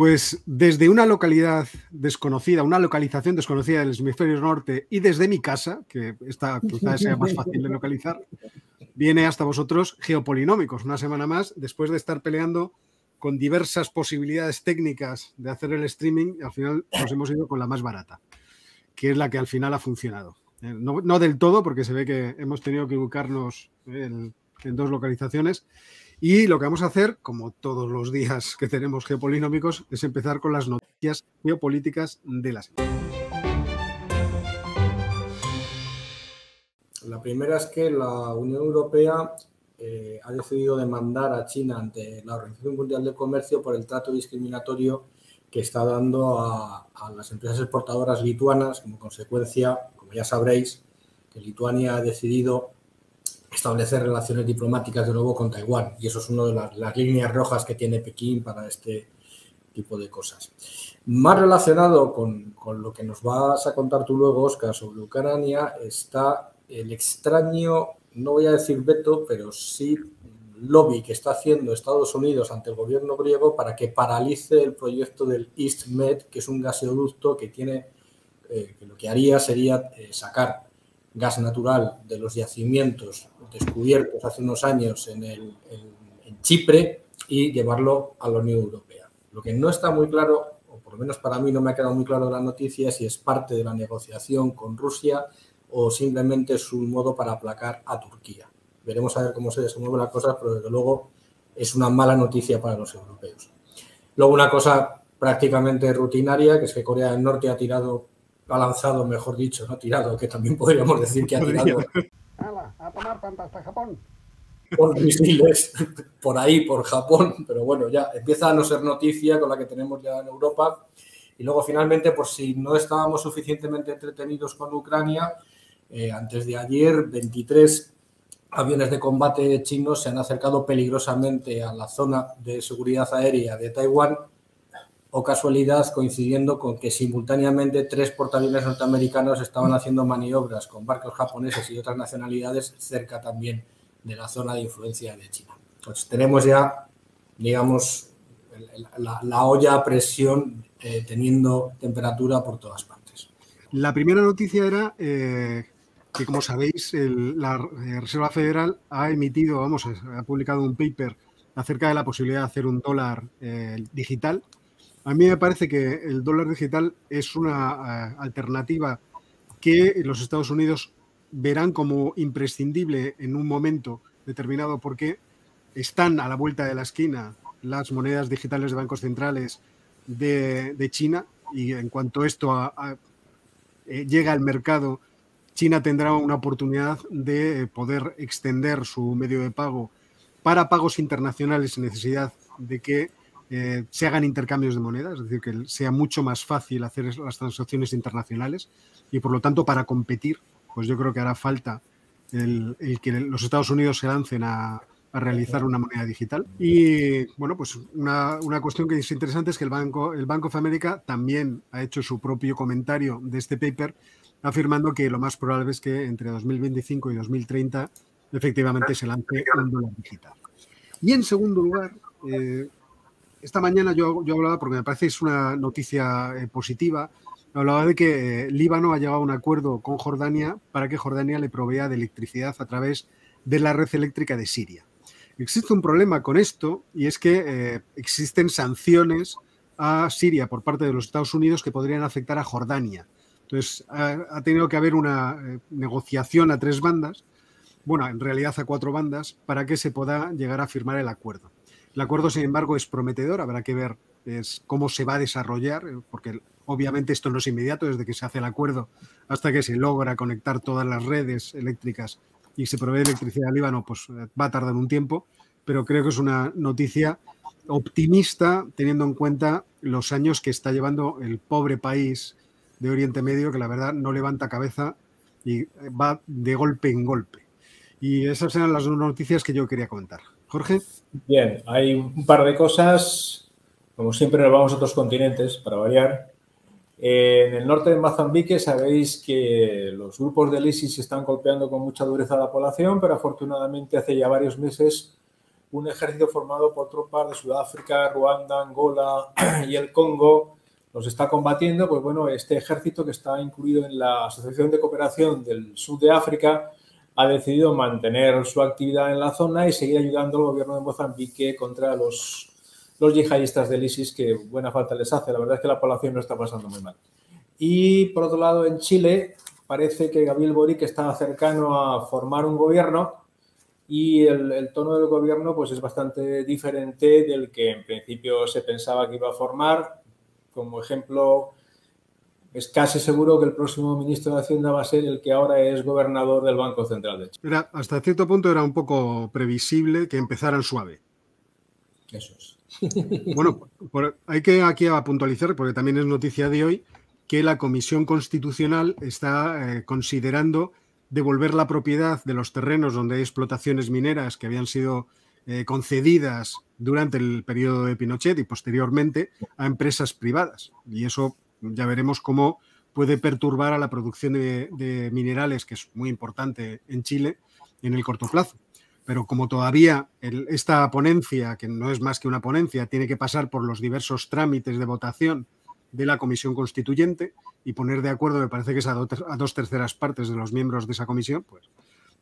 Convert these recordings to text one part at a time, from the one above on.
Pues desde una localidad desconocida, una localización desconocida del hemisferio norte y desde mi casa, que esta quizás sea más fácil de localizar, viene hasta vosotros Geopolinómicos, una semana más, después de estar peleando con diversas posibilidades técnicas de hacer el streaming, al final nos hemos ido con la más barata, que es la que al final ha funcionado. Eh, no, del todo, porque se ve que hemos tenido que ubicarnos en, en dos localizaciones, y lo que vamos a hacer, como todos los días que tenemos geopolinómicos, es empezar con las noticias geopolíticas de la semana. La primera es que la Unión Europea eh, ha decidido demandar a China ante la Organización Mundial del Comercio por el trato discriminatorio que está dando a, a, las empresas exportadoras lituanas como consecuencia, como ya sabréis, que Lituania ha decidido establecer relaciones diplomáticas de nuevo con Taiwán. Y eso es una de las, líneas rojas que tiene Pekín para este tipo de cosas. Más relacionado con, con, lo que nos vas a contar tú luego, Oscar, sobre Ucrania, está el extraño, no voy a decir veto, pero sí lobby que está haciendo Estados Unidos ante el gobierno griego para que paralice el proyecto del EastMed, que es un gasoducto que tiene, eh, lo que haría sería eh, sacar gas natural de los yacimientos descubiertos hace unos años en, el, en, Chipre y llevarlo a la Unión Europea. Lo que no está muy claro, o por lo menos para mí no me ha quedado muy claro la noticia, si es parte de la negociación con Rusia o simplemente es un modo para aplacar a Turquía. Veremos a ver cómo se desenvuelven las cosas, pero desde luego es una mala noticia para los europeos. Luego una cosa prácticamente rutinaria, que es que Corea del Norte ha tirado ha lanzado, mejor dicho, no tirado, que también podríamos decir que ha tirado. a tomar hasta Japón. Por misiles, por ahí, por Japón, pero bueno, ya empieza a no ser noticia con la que tenemos ya en Europa. Y luego, finalmente, por si no estábamos suficientemente entretenidos con Ucrania, eh, antes de ayer, 23 aviones de combate chinos se han acercado peligrosamente a la zona de seguridad aérea de Taiwán o casualidad coincidiendo con que simultáneamente tres portaaviones norteamericanos estaban haciendo maniobras con barcos japoneses y otras nacionalidades cerca también de la zona de influencia de China. Pues tenemos ya, digamos, la, la olla a presión eh, teniendo temperatura por todas partes. La primera noticia era eh, que, como sabéis, la Reserva Federal ha emitido, vamos, ha publicado un paper acerca de la posibilidad de hacer un dólar eh, digital a mí me parece que el dólar digital es una uh, alternativa que los Estados Unidos verán como imprescindible en un momento determinado porque están a la vuelta de la esquina las monedas digitales de bancos centrales de, China y en cuanto esto eh, llega al mercado, China tendrá una oportunidad de poder extender su medio de pago para pagos internacionales sin necesidad de que eh, se hagan intercambios de monedas, es decir, que sea mucho más fácil hacer las transacciones internacionales y por lo tanto para competir, pues yo creo que hará falta el, que los Estados Unidos se lancen a, realizar una moneda digital. Y bueno, pues una, cuestión que es interesante es que el Banco, el Banco of America también ha hecho su propio comentario de este paper, afirmando que lo más probable es que entre 2025 y 2030 efectivamente se lance un dólar digital. Y en segundo lugar, eh, esta mañana yo, yo, hablaba, porque me parece que es una noticia eh, positiva, hablaba de que eh, Líbano ha llegado a un acuerdo con Jordania para que Jordania le provea de electricidad a través de la red eléctrica de Siria. Existe un problema con esto y es que eh, existen sanciones a Siria por parte de los Estados Unidos que podrían afectar a Jordania. Entonces, ha, tenido que haber una negociación a tres bandas, bueno, en realidad a cuatro bandas, para que se pueda llegar a firmar el acuerdo. El acuerdo, sin embargo, es prometedor, habrá que ver cómo se va a desarrollar, porque obviamente esto no es inmediato, desde que se hace el acuerdo hasta que se logra conectar todas las redes eléctricas y se provee electricidad al Líbano, pues va a tardar un tiempo, pero creo que es una noticia optimista teniendo en cuenta los años que está llevando el pobre país de Oriente Medio, que la verdad no levanta cabeza y va de golpe en golpe. Y esas eran las dos noticias que yo quería comentar. Jorge. Bien, hay un par de cosas. Como siempre, nos vamos a otros continentes para variar. En el norte de Mozambique sabéis que los grupos del ISIS están golpeando con mucha dureza a la población, pero afortunadamente hace ya varios meses un ejército formado por tropas de Sudáfrica, Ruanda, Angola y el Congo los está combatiendo, pues bueno, este ejército que está incluido en la Asociación de Cooperación del Sur de África ha decidido mantener su actividad en la zona y seguir ayudando al gobierno de Mozambique contra los, los yihadistas del ISIS, que buena falta les hace. La verdad es que la población no está pasando muy mal. Y por otro lado, en Chile parece que Gabriel Boric está cercano a formar un gobierno y el, tono del gobierno pues es bastante diferente del que en principio se pensaba que iba a formar. Como ejemplo, es casi seguro que el próximo ministro de Hacienda va a ser el que ahora es gobernador del Banco Central de Chile. Era, hasta cierto punto era un poco previsible que empezaran suave. Eso es. Bueno, hay que aquí a puntualizar, porque también es noticia de hoy, que la Comisión Constitucional está eh, considerando devolver la propiedad de los terrenos donde hay explotaciones mineras que habían sido eh, concedidas durante el periodo de Pinochet y posteriormente a empresas privadas. Y eso ya veremos cómo puede perturbar a la producción de, minerales, que es muy importante en Chile, en el corto plazo. Pero como todavía esta ponencia, que no es más que una ponencia, tiene que pasar por los diversos trámites de votación de la comisión constituyente y poner de acuerdo, me parece que es a, dos terceras partes de los miembros de esa comisión, pues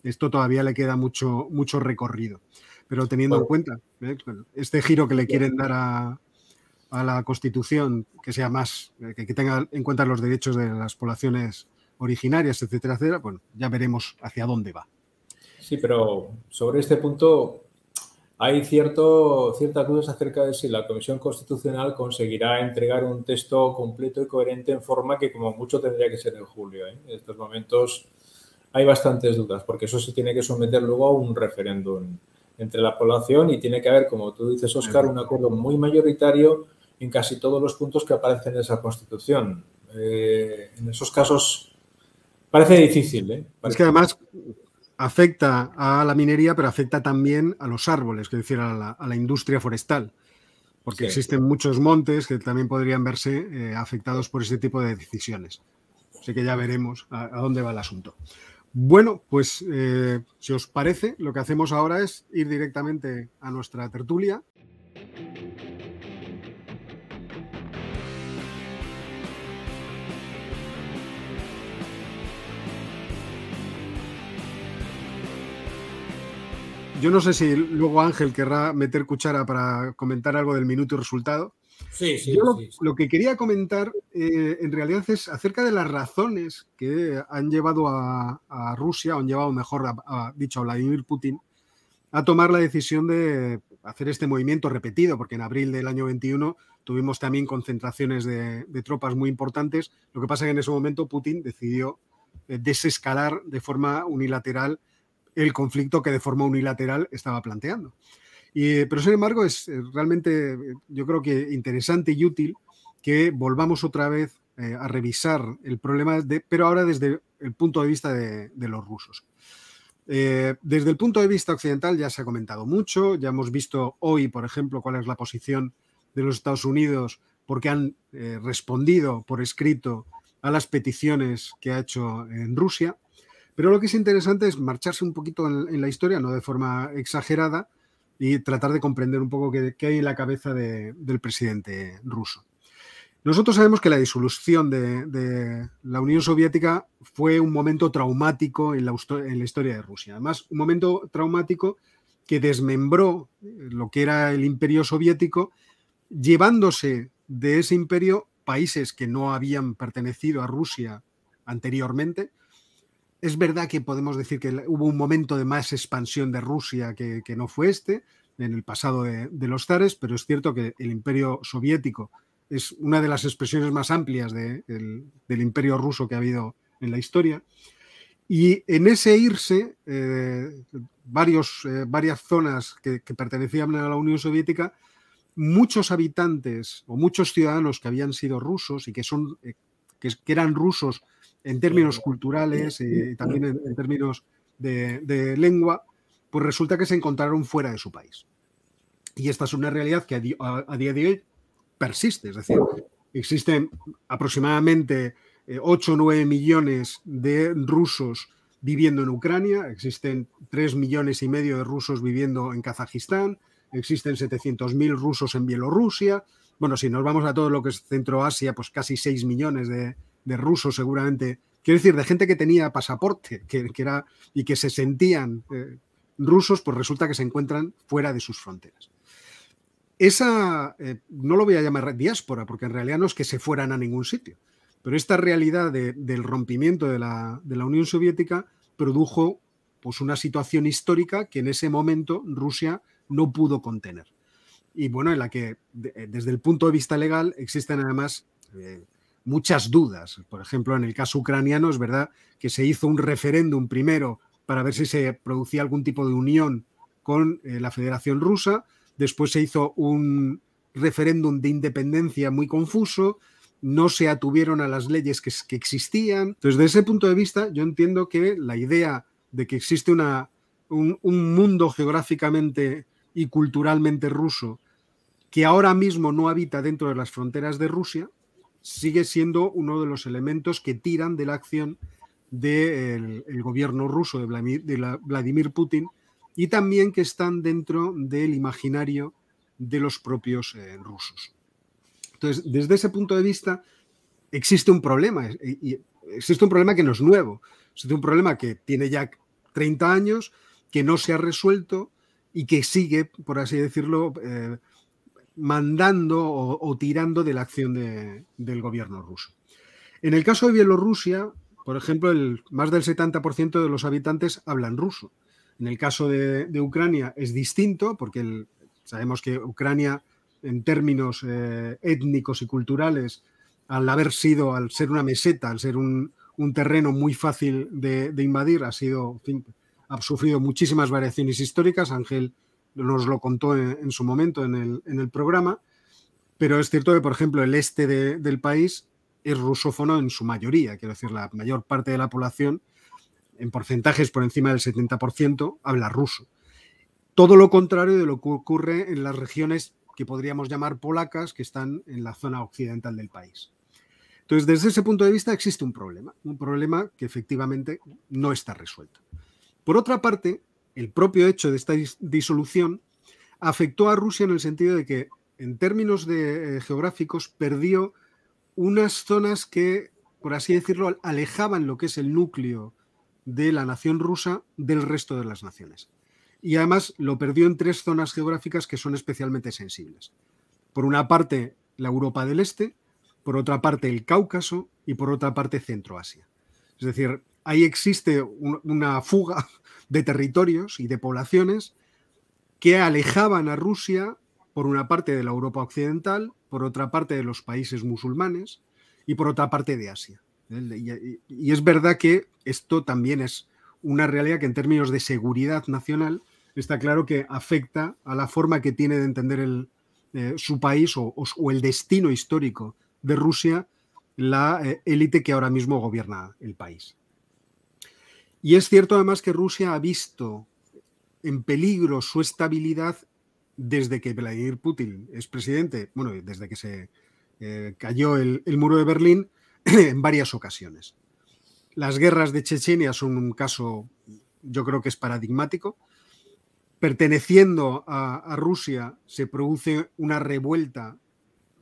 esto todavía le queda mucho, mucho recorrido. Pero teniendo en cuenta ¿eh? este giro que le quieren dar a, la Constitución, que sea más, eh, que, tenga en cuenta los derechos de las poblaciones originarias, etcétera, etcétera, bueno, ya veremos hacia dónde va. Sí, pero sobre este punto hay cierto, ciertas dudas acerca de si la Comisión Constitucional conseguirá entregar un texto completo y coherente en forma que como mucho tendría que ser en julio. ¿eh? En estos momentos hay bastantes dudas, porque eso se tiene que someter luego a un referéndum entre la población y tiene que haber, como tú dices, Oscar, un acuerdo muy mayoritario en casi todos los puntos que aparecen en esa Constitución. Eh, en esos casos parece difícil. ¿eh? Es que además afecta a la minería, pero afecta también a los árboles, es decir, a la, industria forestal, porque existen muchos montes que también podrían verse eh, afectados por ese tipo de decisiones. Así que ya veremos a, dónde va el asunto. Bueno, pues eh, si os parece, lo que hacemos ahora es ir directamente a nuestra tertulia. Yo no sé si luego Ángel querrá meter cuchara para comentar algo del minuto y resultado. Sí, sí. Yo lo, que quería comentar eh, en realidad es acerca de las razones que han llevado a, Rusia, o han llevado mejor, a, dicho, a Vladimir Putin, a tomar la decisión de hacer este movimiento repetido, porque en abril del año 21 tuvimos también concentraciones de, de tropas muy importantes. Lo que pasa es que en ese momento Putin decidió eh, desescalar de forma unilateral el conflicto que de forma unilateral estaba planteando. Y, pero sin embargo es eh, realmente eh, yo creo que interesante y útil que volvamos otra vez eh, a revisar el problema, de, pero ahora desde el punto de vista de, los rusos. desde el punto de vista occidental ya se ha comentado mucho, ya hemos visto hoy, por ejemplo, cuál es la posición de los Estados Unidos porque han respondido por escrito a las peticiones que ha hecho en Rusia. Pero lo que es interesante es marcharse un poquito en, la historia, no de forma exagerada, y tratar de comprender un poco qué, hay en la cabeza del presidente ruso. Nosotros sabemos que la disolución de, la Unión Soviética fue un momento traumático en la, en la, historia de Rusia. Además, un momento traumático que desmembró lo que era el imperio soviético, llevándose de ese imperio países que no habían pertenecido a Rusia anteriormente, es verdad que podemos decir que hubo un momento de más expansión de Rusia que, no fue este, en el pasado de, los zares, pero es cierto que el imperio soviético es una de las expresiones más amplias del imperio ruso que ha habido en la historia. Y en ese irse, eh, eh, varias zonas que, pertenecían a la Unión Soviética, muchos habitantes o muchos ciudadanos que habían sido rusos y que, son, eh, que eran rusos en términos culturales y también en, términos de, lengua, pues resulta que se encontraron fuera de su país. Y esta es una realidad que a, día de hoy persiste, es decir, existen aproximadamente 8 o 9 millones de rusos viviendo en Ucrania, existen 3 millones y medio de rusos viviendo en Kazajistán, existen 700.000 rusos en Bielorrusia. Bueno, si nos vamos a todo lo que es Centroasia, pues casi 6 millones de, rusos seguramente. Quiero decir, de gente que tenía pasaporte que, era, y que se sentían eh, rusos, pues resulta que se encuentran fuera de sus fronteras. Esa, eh, no lo voy a llamar diáspora, porque en realidad no es que se fueran a ningún sitio, pero esta realidad del rompimiento de la, de la Unión Soviética produjo pues una situación histórica que en ese momento Rusia no pudo contener. Y bueno, en la que desde el punto de vista legal existen además eh, muchas dudas. Por ejemplo, en el caso ucraniano es verdad que se hizo un referéndum primero para ver si se producía algún tipo de unión con eh, la Federación Rusa, después se hizo un referéndum de independencia muy confuso, no se atuvieron a las leyes que, existían. Entonces, desde ese punto de vista, yo entiendo que la idea de que existe una, un, mundo geográficamente y culturalmente ruso que ahora mismo no habita dentro de las fronteras de Rusia, sigue siendo uno de los elementos que tiran de la acción del gobierno ruso de Vladimir, Putin y también que están dentro del imaginario de los propios eh, rusos. Entonces, desde ese punto de vista, existe un problema, y existe un problema que no es nuevo, es un problema que tiene ya 30 años, que no se ha resuelto y que sigue, por así decirlo, eh, mandando o, tirando de la acción del gobierno ruso. En el caso de Bielorrusia, por ejemplo, el, más del 70% de los habitantes hablan ruso. En el caso de, Ucrania es distinto, porque sabemos que Ucrania, en términos eh, étnicos y culturales, al haber sido, al ser una meseta, al ser un, un terreno muy fácil de, invadir, ha sido, ha sufrido muchísimas variaciones históricas. Ángel nos lo contó en, su momento en el, programa, pero es cierto que, por ejemplo, el este del país es rusófono en su mayoría, quiero decir, la mayor parte de la población, en porcentajes por encima del 70%, habla ruso. Todo lo contrario de lo que ocurre en las regiones que podríamos llamar polacas, que están en la zona occidental del país. Entonces, desde ese punto de vista existe un problema, un problema que efectivamente no está resuelto. Por otra parte, el propio hecho de esta disolución afectó a Rusia en el sentido de que, en términos eh, geográficos, perdió unas zonas que, por así decirlo, alejaban lo que es el núcleo de la nación rusa del resto de las naciones. Y además lo perdió en tres zonas geográficas que son especialmente sensibles. Por una parte, la Europa del Este, por otra parte el Cáucaso y por otra parte Centroasia. Es decir, ahí existe una fuga de territorios y de poblaciones que alejaban a Rusia por una parte de la Europa occidental, por otra parte de los países musulmanes y por otra parte de Asia. Y es verdad que esto también es una realidad que en términos de seguridad nacional está claro que afecta a la forma que tiene de entender eh, su país o, el destino histórico de Rusia la eh, élite que ahora mismo gobierna el país. Y es cierto además que Rusia ha visto en peligro su estabilidad desde que Vladimir Putin es presidente, bueno, desde que se eh, cayó el, muro de Berlín en varias ocasiones. Las guerras de Chechenia son un caso, yo creo que es paradigmático. Perteneciendo a Rusia se produce una revuelta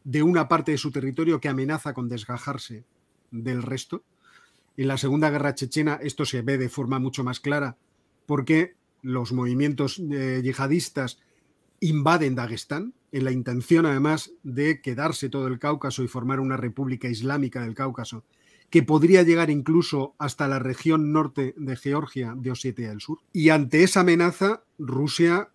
de una parte de su territorio que amenaza con desgajarse del resto. En la Segunda Guerra Chechena esto se ve de forma mucho más clara porque los movimientos eh, yihadistas invaden Dagestán en la intención además de quedarse todo el Cáucaso y formar una república islámica del Cáucaso que podría llegar incluso hasta la región norte de Georgia, de Osetia del Sur. Y ante esa amenaza, Rusia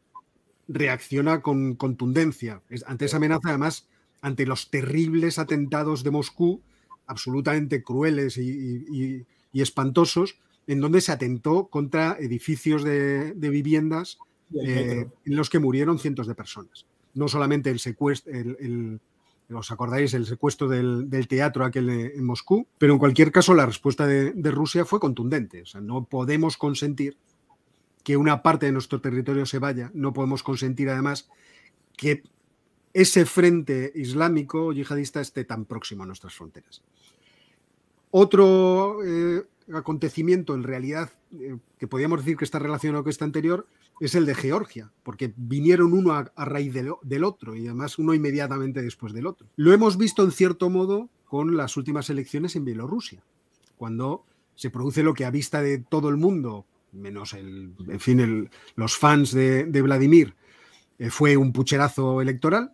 reacciona con contundencia. Ante esa amenaza, además, ante los terribles atentados de Moscú, absolutamente crueles y, espantosos, en donde se atentó contra edificios de, viviendas eh, en los que murieron cientos de personas. No solamente el secuestro, el, ¿os acordáis? El secuestro del, teatro aquel en Moscú, pero en cualquier caso la respuesta de, de Rusia fue contundente. O sea, no podemos consentir que una parte de nuestro territorio se vaya, no podemos consentir además que ese frente islámico yihadista esté tan próximo a nuestras fronteras. Otro eh, acontecimiento en realidad eh, que podríamos decir que está relacionado con este anterior es el de Georgia, porque vinieron uno a, raíz del otro y además uno inmediatamente después del otro. Lo hemos visto en cierto modo con las últimas elecciones en Bielorrusia, cuando se produce lo que a vista de todo el mundo, menos el, en fin, los fans de, Vladimir, eh, fue un pucherazo electoral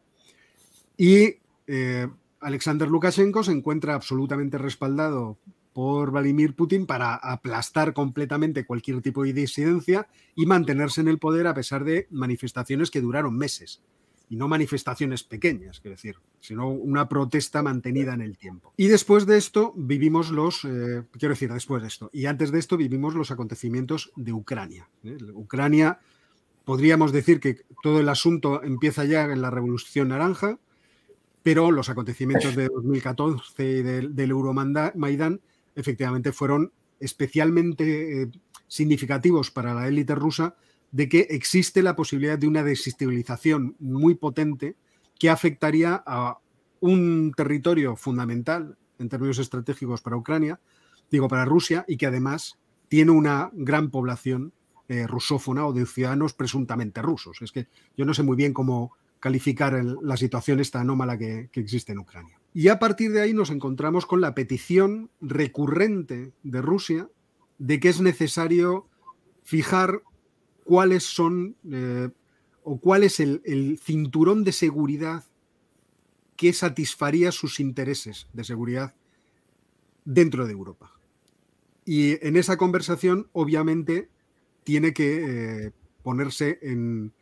y eh, Alexander Lukashenko se encuentra absolutamente respaldado por Vladimir Putin para aplastar completamente cualquier tipo de disidencia y mantenerse en el poder a pesar de manifestaciones que duraron meses. Y no manifestaciones pequeñas, quiero decir, sino una protesta mantenida en el tiempo. Y después de esto vivimos los, eh, quiero decir, después de esto, y antes de esto vivimos los acontecimientos de Ucrania. ¿eh? Ucrania, podríamos decir que todo el asunto empieza ya en la Revolución Naranja, pero los acontecimientos de 2014 y del, del Euromaidán efectivamente fueron especialmente eh, significativos para la élite rusa de que existe la posibilidad de una desestabilización muy potente que afectaría a un territorio fundamental en términos estratégicos para Ucrania, digo para Rusia, y que además tiene una gran población eh, rusófona o de ciudadanos presuntamente rusos. Es que yo no sé muy bien cómo calificar la situación esta anómala que existe en Ucrania. Y a partir de ahí nos encontramos con la petición recurrente de Rusia de que es necesario fijar cuáles son eh, o cuál es el, cinturón de seguridad que satisfaría sus intereses de seguridad dentro de Europa. Y en esa conversación, obviamente, tiene que eh, ponerse en,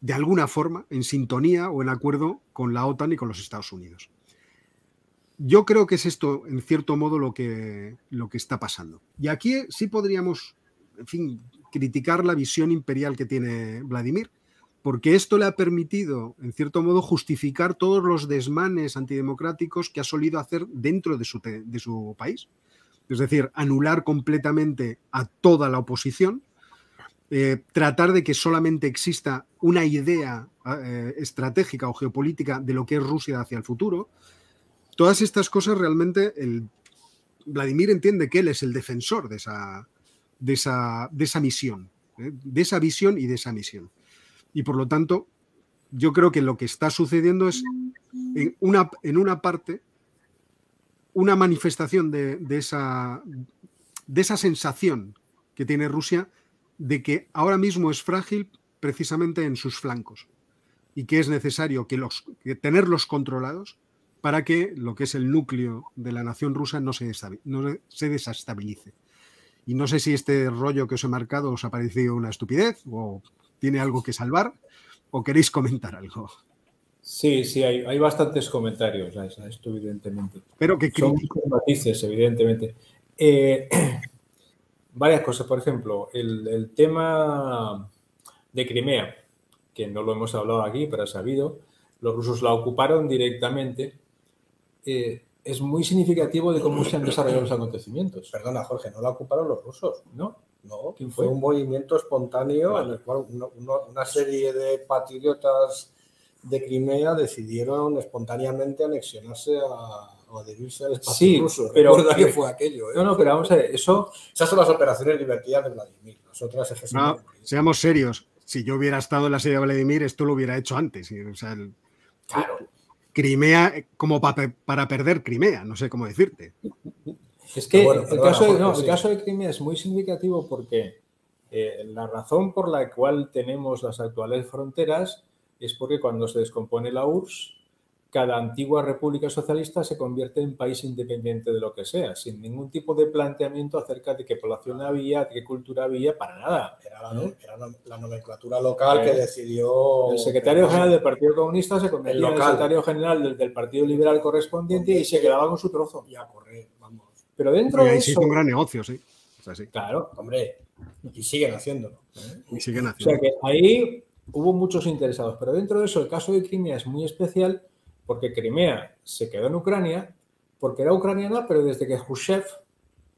de alguna forma en sintonía o en acuerdo con la OTAN y con los Estados Unidos. Yo creo que es esto, en cierto modo, lo que, lo que está pasando. Y aquí sí podríamos, en fin, criticar la visión imperial que tiene Vladimir, porque esto le ha permitido, en cierto modo, justificar todos los desmanes antidemocráticos que ha solido hacer dentro de su, de su país. Es decir, anular completamente a toda la oposición, eh, tratar de que solamente exista una idea eh, estratégica o geopolítica de lo que es Rusia hacia el futuro, Todas estas cosas realmente el Vladimir entiende que él es el defensor de esa, de esa, de esa misión, ¿eh? de esa visión y de esa misión. Y por lo tanto, yo creo que lo que está sucediendo es en una, en una parte una manifestación de, esa, de esa sensación que tiene Rusia de que ahora mismo es frágil precisamente en sus flancos y que es necesario que los, que tenerlos controlados para que lo que es el núcleo de la nación rusa no se, no se desestabilice. Y no sé si este rollo que os he marcado os ha parecido una estupidez o tiene algo que salvar o queréis comentar algo. Sí, sí, hay, bastantes comentarios a esto, evidentemente. Pero que Son matices, evidentemente. Eh, varias cosas, por ejemplo, el, el, tema de Crimea, que no lo hemos hablado aquí, pero ha sabido, los rusos la ocuparon directamente eh, es muy significativo de cómo se han desarrollado los acontecimientos. Perdona, Jorge, no la ocuparon los rusos. No. No, fue? un movimiento espontáneo en el cual una serie de patriotas de Crimea decidieron espontáneamente anexionarse a, o adherirse al espacio sí, ruso. Pero que fue aquello. ¿eh? No, no, pero vamos a ver, eso... Esas son las operaciones divertidas de Vladimir. Las otras no, seamos serios. Si yo hubiera estado en la sede de Vladimir, esto lo hubiera hecho antes. O sea, Claro. Crimea eh, como para perder Crimea, no sé cómo decirte. Es que el, caso de, Crimea es muy significativo porque eh, la razón por la cual tenemos las actuales fronteras es porque cuando se descompone la URSS, cada antigua república socialista se convierte en país independiente de lo que sea, sin ningún tipo de planteamiento acerca de qué población había, de qué cultura había, para nada. Era la, nomenclatura local que decidió... El secretario general del Partido Comunista se convirtió en el secretario general del, Partido Liberal correspondiente y se quedaba con su trozo. Y a correr, vamos. Pero dentro de eso... un gran negocio, sí. Claro. Hombre, y siguen haciéndolo. ¿eh? Y siguen haciendo. O sea que ahí hubo muchos interesados, pero dentro de eso el caso de Crimea es muy especial porque Crimea se quedó en Ucrania, porque era ucraniana, pero desde que Khrushchev,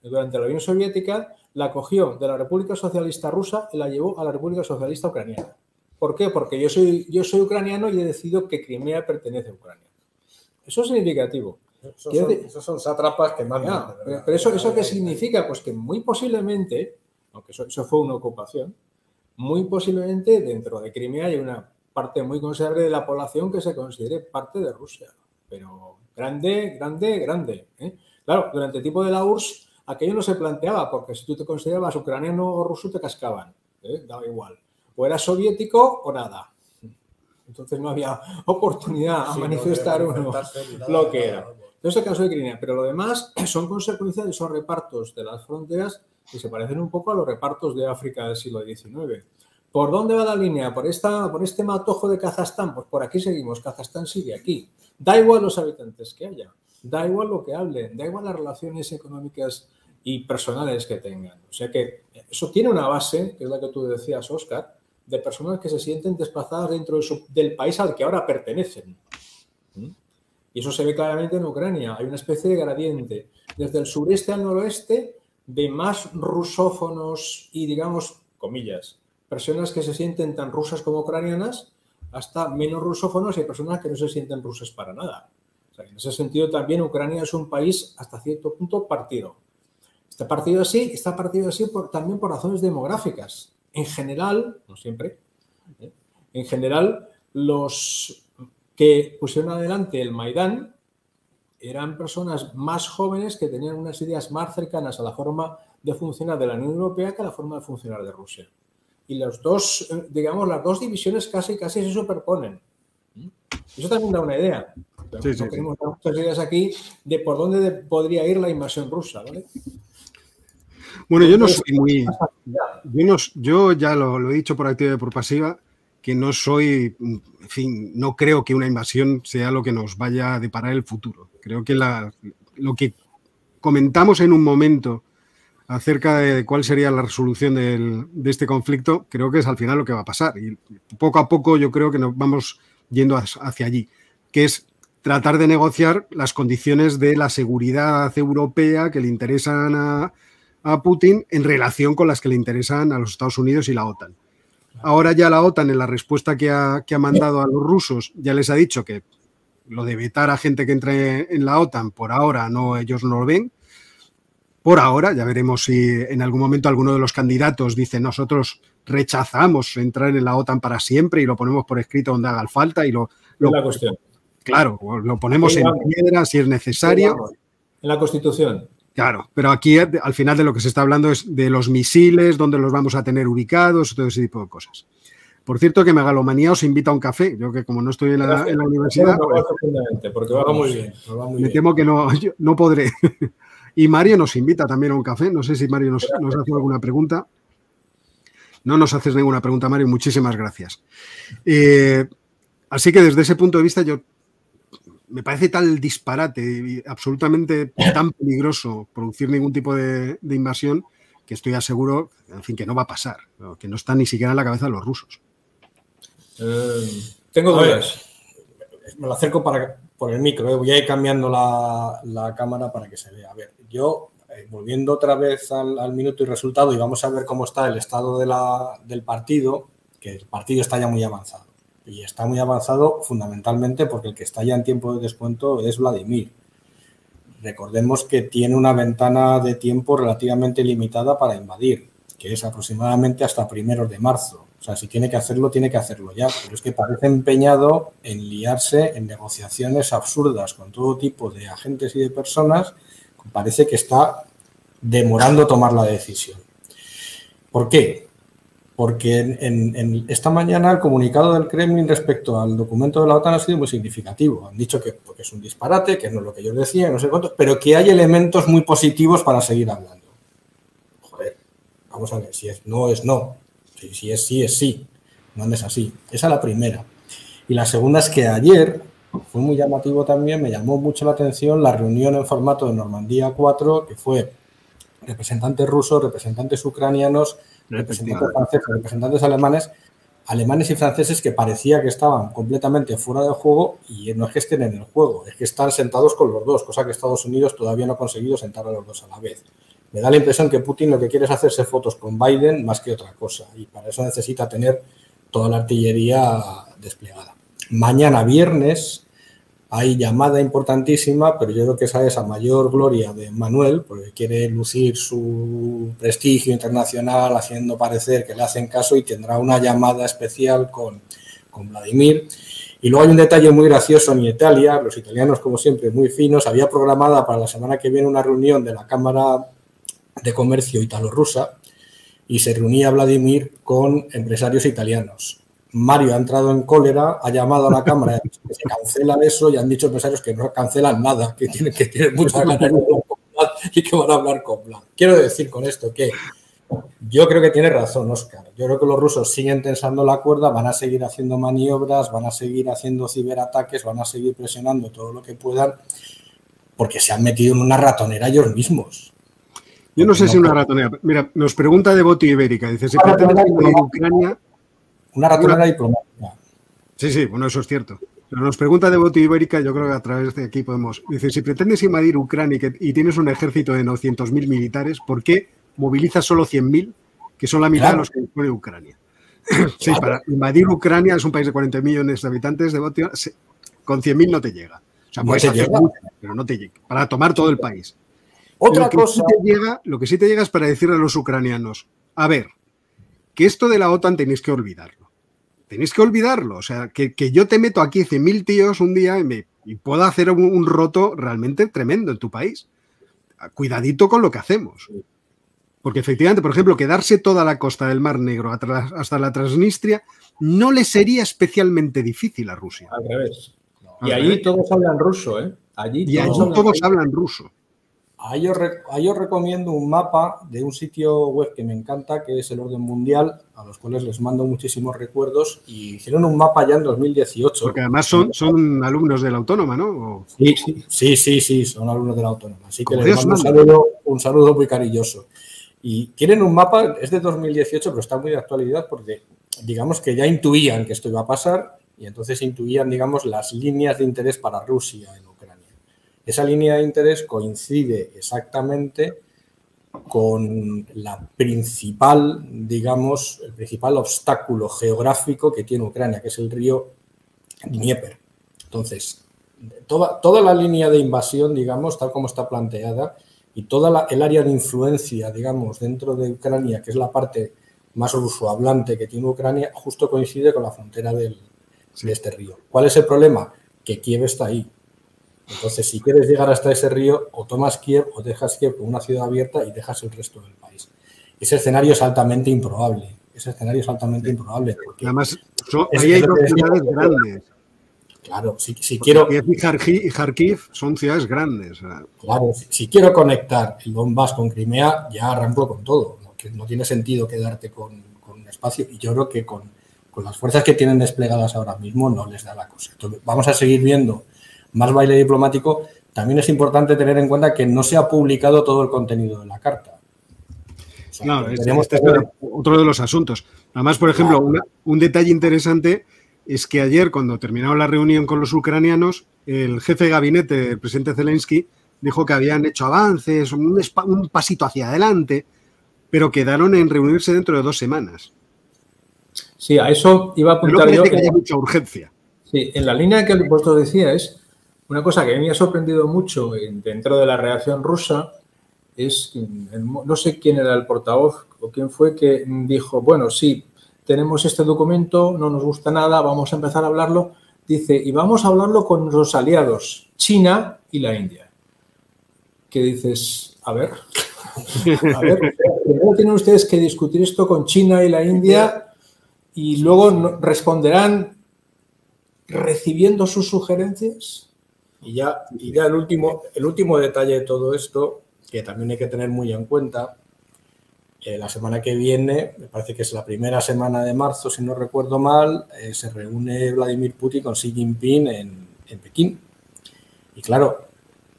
durante la Unión Soviética, la cogió de la República Socialista Rusa y la llevó a la República Socialista Ucraniana. ¿Por qué? Porque yo soy, yo soy ucraniano y he decidido que Crimea pertenece a Ucrania. Eso es significativo. Esos son, sátrapas que mandan. pero, eso, ¿eso qué significa? Pues que muy posiblemente, aunque eso, eso fue una ocupación, muy posiblemente dentro de Crimea hay una parte muy considerable de la población que se considere parte de Rusia. Pero grande, grande, grande. ¿eh? Claro, durante el tiempo de la URSS aquello no se planteaba, porque si tú te considerabas ucraniano o ruso te cascaban, ¿eh? daba igual. O era soviético o nada. Entonces no había oportunidad a manifestar uno lo que era. Entonces el caso de Crimea, pero lo demás son consecuencias de esos repartos de las fronteras que se parecen un poco a los repartos de África del siglo XIX. ¿Por dónde va la línea? ¿Por, esta, por este matojo de Kazajstán? Pues por aquí seguimos. Kazajstán sigue aquí. Da igual los habitantes que haya, da igual lo que hablen, da igual las relaciones económicas y personales que tengan. O sea que eso tiene una base, que es la que tú decías, Oscar, de personas que se sienten desplazadas dentro del país al que ahora pertenecen. ¿Mm? Y eso se ve claramente en Ucrania. Hay una especie de gradiente. Desde el sureste al noroeste, de más rusófonos y, digamos, comillas, personas que se sienten tan rusas como ucranianas, hasta menos rusófonos y personas que no se sienten rusas para nada. en ese sentido también Ucrania es un país hasta cierto punto partido. Está partido así, está partido así también por razones demográficas. En general, no siempre, ¿eh? en general, los que pusieron adelante el Maidán eran personas más jóvenes que tenían unas ideas más cercanas a la forma de funcionar de la Unión Europea que a la forma de funcionar de Rusia. Y los dos, digamos, las dos divisiones casi, casi se superponen. Eso también da una idea. Sí, tenemos muchas ideas aquí de por dónde podría ir la invasión rusa, Bueno, yo no soy muy. Yo, yo ya lo, lo, he dicho por activa y por pasiva, que no soy, en fin, no creo que una invasión sea lo que nos vaya a deparar el futuro. Creo que lo que comentamos en un momento acerca de cuál sería la resolución de este conflicto, creo que es al final lo que va a pasar. Y poco a poco yo creo que nos vamos yendo hacia allí, que es tratar de negociar las condiciones de la seguridad europea que le interesan a, Putin en relación con las que le interesan a los Estados Unidos y la OTAN. Ahora ya la OTAN, en la respuesta que ha, que ha mandado a los rusos, ya les ha dicho que lo de vetar a gente que entre en la OTAN, por ahora no, ellos no lo ven. Por ahora, ya veremos si en algún momento alguno de los candidatos dice nosotros rechazamos entrar en la OTAN para siempre y lo ponemos por escrito donde haga falta y lo, la cuestión. claro, lo ponemos en piedra si es necesario. En la Constitución. Claro, pero aquí al final de lo que se está hablando es de los misiles, dónde los vamos a tener ubicados, todo ese tipo de cosas. Por cierto, que Megalomanía os invita a un café. Yo que como no estoy en la, universidad, pues, porque va muy bien. me temo que no, no podré. Y Mario nos invita también a un café. No sé si Mario nos, hace alguna pregunta. No nos haces ninguna pregunta, Mario. Muchísimas gracias. Eh, así que desde ese punto de vista, yo me parece tal disparate y absolutamente tan peligroso producir ningún tipo de, invasión que estoy aseguro, en fin, que no va a pasar, que no está ni siquiera en la cabeza de los rusos. Eh, tengo dudas. Me lo acerco para, por el micro, eh. voy a ir cambiando la, cámara para que se vea. A ver, yo, eh, volviendo otra vez al, minuto y resultado, y vamos a ver cómo está el estado del partido, que el partido está ya muy avanzado. Y está muy avanzado fundamentalmente porque el que está ya en tiempo de descuento es Vladimir. Recordemos que tiene una ventana de tiempo relativamente limitada para invadir, que es aproximadamente hasta primeros de marzo. O sea, si tiene que hacerlo, tiene que hacerlo ya. Pero es que parece empeñado en liarse en negociaciones absurdas con todo tipo de agentes y de personas. Parece que está demorando tomar la decisión. ¿Por qué? Porque en, esta mañana el comunicado del Kremlin respecto al documento de la OTAN ha sido muy significativo. Han dicho que es un disparate, que no es lo que yo decía, no sé cuánto, pero que hay elementos muy positivos para seguir hablando. Joder, vamos a ver, si es no, es no. Si, es sí, es sí. No es así. Esa es la primera. Y la segunda es que ayer fue muy llamativo también, me llamó mucho la atención la reunión en formato de Normandía 4, que fue representantes rusos, representantes ucranianos, representantes franceses, representantes alemanes, alemanes y franceses que parecía que estaban completamente fuera del juego y no es que estén en el juego, es que están sentados con los dos, cosa que Estados Unidos todavía no ha conseguido sentar a los dos a la vez. Me da la impresión que Putin lo que quiere es hacerse fotos con Biden más que otra cosa y para eso necesita tener toda la artillería desplegada. Mañana viernes hay llamada importantísima, pero yo creo que esa es a mayor gloria de Manuel, porque quiere lucir su prestigio internacional haciendo parecer que le hacen caso y tendrá una llamada especial con, con Vladimir. Y luego hay un detalle muy gracioso en Italia, los italianos como siempre muy finos, había programada para la semana que viene una reunión de la Cámara de Comercio italo-rusa y se reunía Vladimir con empresarios italianos. Mario ha entrado en cólera, ha llamado a la Cámara que se cancela eso y han dicho empresarios que no cancelan nada, que tienen, que tienen muchas ganas y que van a hablar con Plan. Quiero decir con esto que yo creo que tiene razón, Oscar. Yo creo que los rusos siguen tensando la cuerda, van a seguir haciendo maniobras, van a seguir haciendo ciberataques, van a seguir presionando todo lo que puedan, porque se han metido en una ratonera ellos mismos. Yo no sé si una ratonera. Mira, nos pregunta de Boti Ibérica. Dice, ¿se pretende invadir Ucrania? Una ratonera diplomática. Sí, sí, bueno, eso es cierto. Pero nos pregunta de Boti Ibérica, yo creo que a través de aquí podemos. Dice, si pretendes invadir Ucrania y, tienes un ejército de 900.000 militares, ¿por qué movilizas solo 100.000, que son la mitad de los que dispone Ucrania? sí, para invadir Ucrania es un país de 40 millones de habitantes de Boti, con 100.000 no te llega. O sea, puedes hacer mucho, pero no te llega. Para tomar todo el país. Otra lo que cosa. Sí te llega, lo que sí te llega es para decirle a los ucranianos, a ver, que esto de la OTAN tenéis que olvidarlo. Tenéis que olvidarlo. O sea, que, que yo te meto aquí 100.000 tíos un día y, me, y puedo hacer un, un, roto realmente tremendo en tu país. Cuidadito con lo que hacemos. Porque efectivamente, por ejemplo, quedarse toda la costa del Mar Negro hasta la Transnistria no le sería especialmente difícil a Rusia. Al revés. Y allí todos hablan ruso, ¿eh? Allí y allí todos hablan ruso. Ahí os, ahí os, recomiendo un mapa de un sitio web que me encanta, que es el Orden Mundial, a los cuales les mando muchísimos recuerdos, y hicieron un mapa ya en 2018. Porque además son, son alumnos de la Autónoma, ¿no? Sí, sí, sí, sí, son alumnos de la Autónoma. Así que les mando un saludo, un saludo muy cariñoso. Y tienen un mapa, es de 2018, pero está muy de actualidad porque digamos que ya intuían que esto iba a pasar y entonces intuían, digamos, las líneas de interés para Rusia en. Esa línea de interés coincide exactamente con la principal, digamos, el principal obstáculo geográfico que tiene Ucrania, que es el río Dnieper. Entonces, toda, toda la línea de invasión, digamos, tal como está planteada, y toda el área de influencia, digamos, dentro de Ucrania, que es la parte más rusohablante que tiene Ucrania, justo coincide con la frontera del, sí. de este río. ¿Cuál es el problema? Que Kiev está ahí. Entonces, si quieres llegar hasta ese río, o tomas Kiev o dejas Kiev como una ciudad abierta y dejas el resto del país. Ese escenario es altamente improbable. Ese escenario es altamente improbable. Porque Además, son, ahí hay dos ciudades grandes. Claro, si, si quiero. Kiev y Kharkiv son ciudades grandes. Claro, si, si, quiero conectar el Donbass con Crimea, ya arranco con todo. No, que no tiene sentido quedarte con, con, un espacio. Y yo creo que con, con, las fuerzas que tienen desplegadas ahora mismo no les da la cosa. Entonces, vamos a seguir viendo más baile diplomático. También es importante tener en cuenta que no se ha publicado todo el contenido de la carta. O sea, no, este, este es otro de los asuntos. Además, por ejemplo, claro. una, un detalle interesante es que ayer, cuando terminaron la reunión con los ucranianos, el jefe de gabinete, el presidente Zelensky, dijo que habían hecho avances, un, un pasito hacia adelante, pero quedaron en reunirse dentro de dos semanas. Sí, a eso iba a apuntar yo. Que haya mucha urgencia. Sí, en la línea que vosotros decíais, una cosa que me ha sorprendido mucho dentro de la reacción rusa es, no sé quién era el portavoz o quién fue que dijo, bueno, sí, tenemos este documento, no nos gusta nada, vamos a empezar a hablarlo. Dice, y vamos a hablarlo con nuestros aliados, China y la India. Que dices, a ver, a ver, primero tienen ustedes que discutir esto con China y la India y luego responderán recibiendo sus sugerencias. Y ya, y ya el, último, el último detalle de todo esto, que también hay que tener muy en cuenta, eh, la semana que viene, me parece que es la primera semana de marzo, si no recuerdo mal, eh, se reúne Vladimir Putin con Xi Jinping en, en Pekín. Y claro,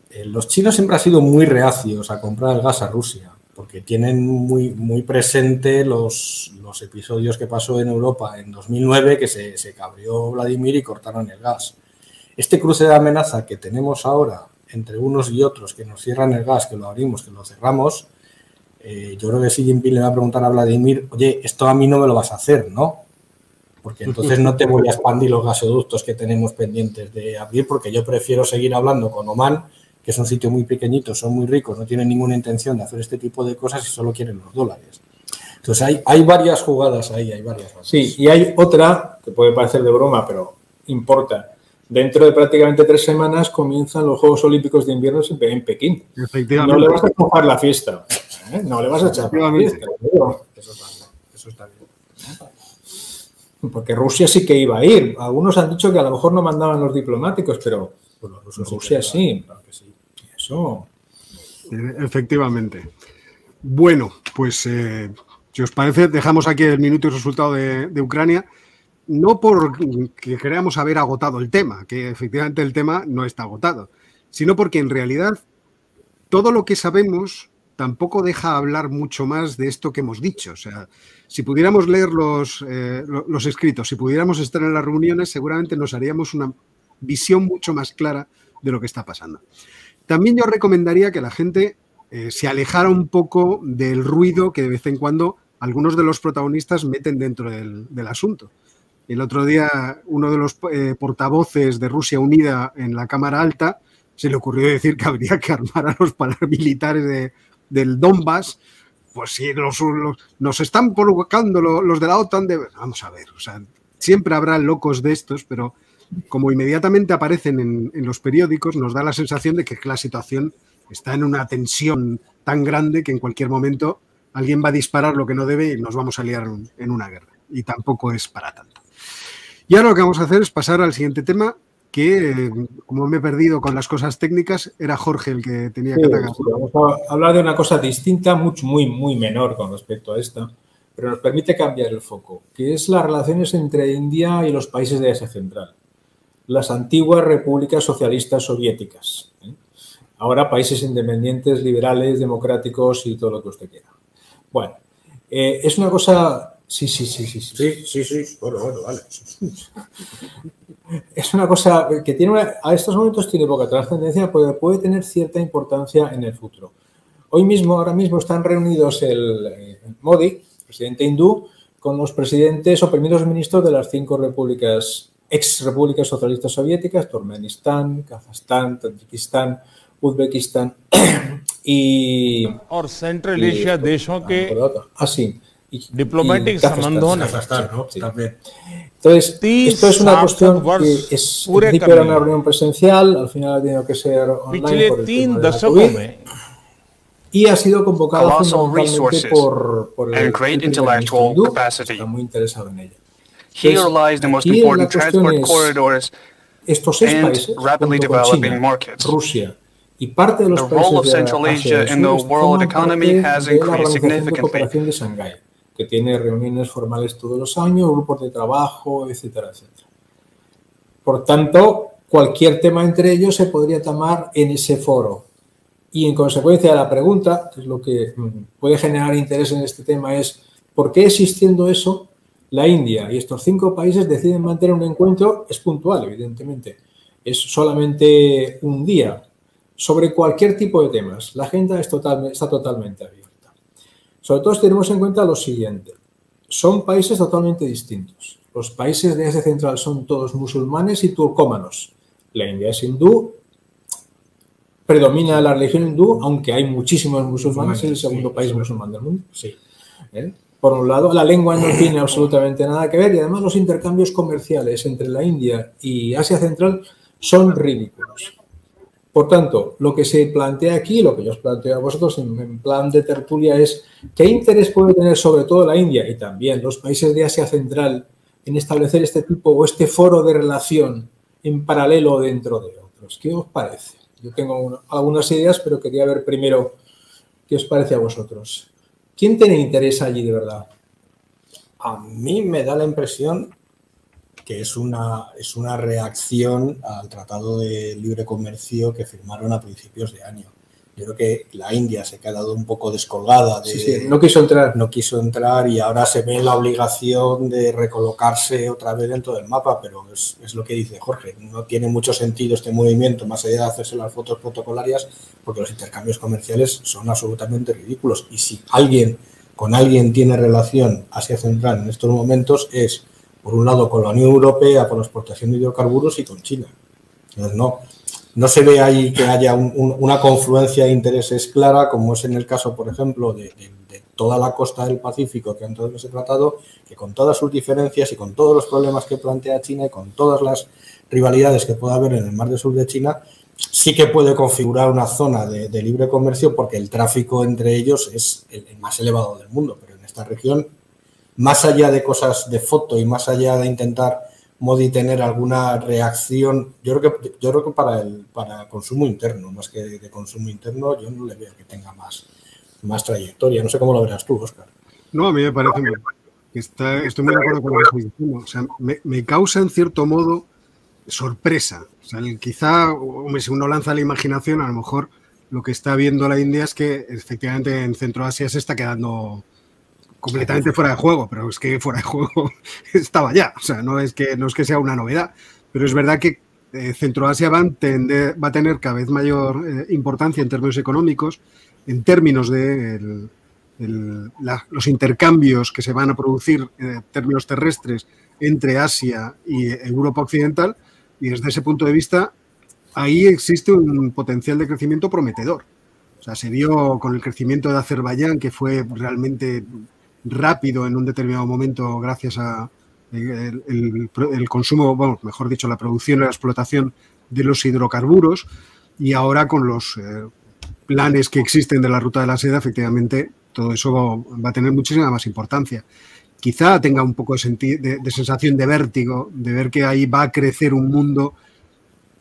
eh, los chinos siempre han sido muy reacios a comprar el gas a Rusia, porque tienen muy, muy presente los, los episodios que pasó en Europa en 2009, que se, se cabrió Vladimir y cortaron el gas. Este cruce de amenaza que tenemos ahora entre unos y otros, que nos cierran el gas, que lo abrimos, que lo cerramos, eh, yo creo que Xi Jinping le va a preguntar a Vladimir, oye, esto a mí no me lo vas a hacer, ¿no? porque entonces no te voy a expandir los gasoductos que tenemos pendientes de abrir, porque yo prefiero seguir hablando con Oman, que es un sitio muy pequeñito, son muy ricos, no tienen ninguna intención de hacer este tipo de cosas y solo quieren los dólares. Entonces hay, hay varias jugadas ahí, hay varias. Sí, y hay otra que puede parecer de broma, pero importa. Dentro de prácticamente tres semanas comienzan los Juegos Olímpicos de Invierno en Pekín. Efectivamente. No le vas a echar la fiesta. ¿eh? No le vas a echar la fiesta. Eso está bien. Eso está bien. Porque Rusia sí que iba a ir. Algunos han dicho que a lo mejor no mandaban los diplomáticos, pero Pues los rusos Rusia sí. Claro que sí. Eso. Eh, Efectivamente. Bueno, pues eh, si os parece, dejamos aquí el minuto y resultado de, de Ucrania. No porque creamos haber agotado el tema, que efectivamente el tema no está agotado, sino porque en realidad todo lo que sabemos tampoco deja hablar mucho más de esto que hemos dicho. O sea, si pudiéramos leer los, eh, lo- los escritos, si pudiéramos estar en las reuniones, seguramente nos haríamos una visión mucho más clara de lo que está pasando. También yo recomendaría que la gente eh, se alejara un poco del ruido que de vez en cuando algunos de los protagonistas meten dentro del, del asunto. El otro día uno de los eh, portavoces de Rusia Unida en la Cámara Alta se le ocurrió decir que habría que armar a los paramilitares de- del Donbass. Pues si los, los- nos están provocando lo- los de la OTAN, de- vamos a ver, o sea, siempre habrá locos de estos, pero como inmediatamente aparecen en, en los periódicos, nos da la sensación de que la situación está en una tensión tan grande que en cualquier momento alguien va a disparar lo que no debe y nos vamos a liar en una guerra. Y tampoco es para tanto. Y ahora lo que vamos a hacer es pasar al siguiente tema, que eh, como me he perdido con las cosas técnicas, era Jorge el que tenía que Sí, atacar. sí, vamos a hablar de una cosa distinta, mucho, muy, muy menor con respecto a esta, pero nos permite cambiar el foco, que es las relaciones entre India y los países de Asia Central, las antiguas repúblicas socialistas soviéticas. ¿eh? Ahora países independientes, liberales, democráticos y todo lo que usted quiera. Bueno, eh, es una cosa... Sí, sí, sí, sí. sí. Sí, sí, sí. Bueno, bueno, vale. es una cosa que tiene una- a estos momentos tiene poca trascendencia, pero puede tener cierta importancia en el futuro. Hoy mismo, ahora mismo, están reunidos el, eh, Modi, presidente hindú, con los presidentes o primeros ministros de las cinco repúblicas, ex repúblicas socialistas soviéticas, Turkmenistán, Kazajstán, Tayikistán, Uzbekistán y... और central Asia देशों के Ah, sí. y, También. Entonces, esto es una cuestión que es, era una reunión presencial, al final ha tenido que ser online por el COVID, y ha sido convocada fundamentalmente por, el hindú, está muy interesado en. Here lies the most important transport corridors estos seis países, rapidly developing markets. Rusia, y parte de los países de Asia del Sur, forman parte de la Organización de Cooperación de que tiene reuniones formales todos los años, grupos de trabajo, etcétera, etcétera. Por tanto, cualquier tema entre ellos se podría tomar en ese foro. Y en consecuencia, la pregunta, que es lo que mm, puede generar interés en este tema, es ¿por qué existiendo eso, la India y estos cinco países deciden mantener un encuentro? Es puntual, evidentemente. Es solamente un día sobre cualquier tipo de temas. La agenda está totalmente abierta. Sobre todo si tenemos en cuenta lo siguiente. Son países totalmente distintos. Los países de Asia Central son todos musulmanes y turcómanos. La India es hindú, predomina la religión hindú, aunque hay muchísimos musulmanes, es el segundo sí, país sí. musulmán del mundo. Sí. ¿eh? Por un lado, la lengua no tiene absolutamente nada que ver y además los intercambios comerciales entre la India y Asia Central son ridículos. Por tanto, lo que se plantea aquí, lo que yo os planteo a vosotros en, plan de tertulia es qué interés puede tener sobre todo la India y también los países de Asia Central en establecer este tipo o este foro de relación en paralelo dentro de otros. ¿Qué os parece? Yo tengo una- algunas ideas, pero quería ver primero qué os parece a vosotros. ¿Quién tiene interés allí de verdad? A mí me da la impresión que es una, es una reacción al Tratado de Libre Comercio que firmaron a principios de año. Yo creo que la India se ha quedado un poco descolgada de, Sí, sí, no quiso entrar. no quiso entrar y ahora se ve la obligación de recolocarse otra vez dentro del mapa, pero es, es lo que dice Jorge, no tiene mucho sentido este movimiento más allá de hacerse las fotos protocolarias porque los intercambios comerciales son absolutamente ridículos y si alguien con alguien tiene relación Asia Central en estos momentos es por un lado con la Unión Europea por la exportación de hidrocarburos y con China. Entonces, no, no se ve ahí que haya una confluencia de intereses clara, como es en el caso, por ejemplo, de, toda la costa del Pacífico que antes he tratado, que con todas sus diferencias y con todos los problemas que plantea China y con todas las rivalidades que pueda haber en el mar del sur de China, sí que puede configurar una zona de, libre comercio porque el tráfico entre ellos es el, más elevado del mundo, pero en esta región, más allá de cosas de foto y más allá de intentar Modi tener alguna reacción, yo creo que yo creo que para el para consumo interno, más que de consumo interno, yo no le veo que tenga más, más trayectoria. No sé cómo lo verás tú, Oscar. No, a mí me parece que está, estoy muy de acuerdo con lo que estoy diciendo. O sea, me, me, causa en cierto modo sorpresa. O sea, quizá, hombre, si uno lanza la imaginación, a lo mejor lo que está viendo la India es que efectivamente en Centroasia se está quedando completamente fuera de juego, pero es que fuera de juego estaba ya. O sea, no es que, no es que sea una novedad, pero es verdad que eh, Centroasia va a, va a, tener cada vez mayor eh, importancia en términos económicos, en términos de los intercambios que se van a producir en términos terrestres entre Asia y Europa Occidental, y desde ese punto de vista, ahí existe un potencial de crecimiento prometedor. O sea, se vio con el crecimiento de Azerbaiyán, que fue realmente rápido en un determinado momento gracias a el, consumo, mejor dicho, la producción y la explotación de los hidrocarburos y ahora con los eh, planes que existen de la ruta de la seda, efectivamente, todo eso va, a tener muchísima más importancia. Quizá tenga un poco de, de, sensación de vértigo, de ver que ahí va a crecer un mundo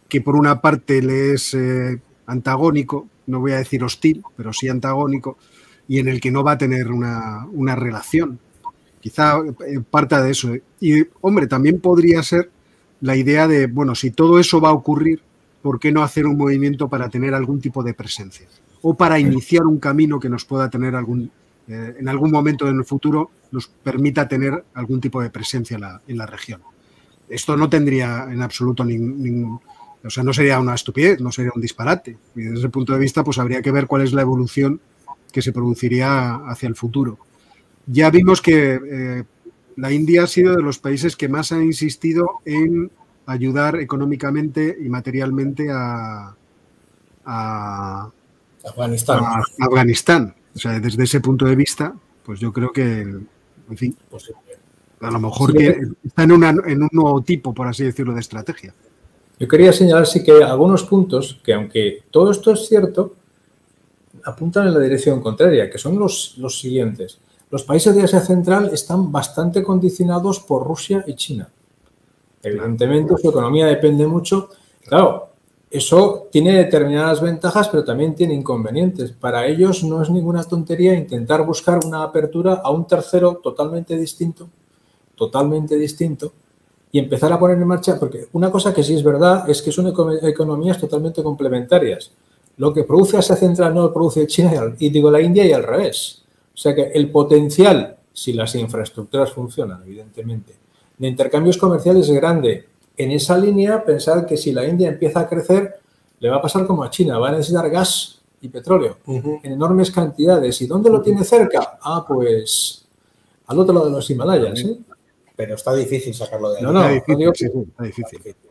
que por una parte le es eh, antagónico, no voy a decir hostil, pero sí antagónico, y en el que no va a tener una, una relación. Quizá eh, parta de eso. Y, hombre, también podría ser la idea de, bueno, si todo eso va a ocurrir, ¿por qué no hacer un movimiento para tener algún tipo de presencia? O para iniciar un camino que nos pueda tener algún, eh, en algún momento en el futuro, nos permita tener algún tipo de presencia en la, en la región. Esto no tendría en absoluto ningún, o sea, no sería una estupidez, no sería un disparate. Y desde ese punto de vista, pues habría que ver cuál es la evolución que se produciría hacia el futuro. Ya vimos que eh, la India ha sido de los países que más han insistido en ayudar económicamente y materialmente a, Afganistán. Afganistán. O sea, desde ese punto de vista, pues yo creo que, en fin, a lo mejor está en, en un nuevo tipo, por así decirlo, de estrategia. Yo quería señalar sí que algunos puntos que, aunque todo esto es cierto, apuntan en la dirección contraria, que son los, los siguientes. Los países de Asia Central están bastante condicionados por Rusia y China. Evidentemente, su economía depende mucho. Claro, eso tiene determinadas ventajas, pero también tiene inconvenientes. Para ellos no es ninguna tontería intentar buscar una apertura a un tercero totalmente distinto, totalmente distinto, y empezar a poner en marcha, porque una cosa que sí es verdad es que son economías totalmente complementarias. Lo que produce Asia Central no lo produce China y digo la India y al revés. O sea que el potencial, si las infraestructuras funcionan, evidentemente, de intercambios comerciales es grande. En esa línea, pensar que si la India empieza a crecer, le va a pasar como a China, va a necesitar gas y petróleo en enormes cantidades. ¿Y dónde lo tiene cerca? Ah, pues al otro lado de los Himalayas. ¿eh? Pero está difícil sacarlo de ahí. No, no, está difícil,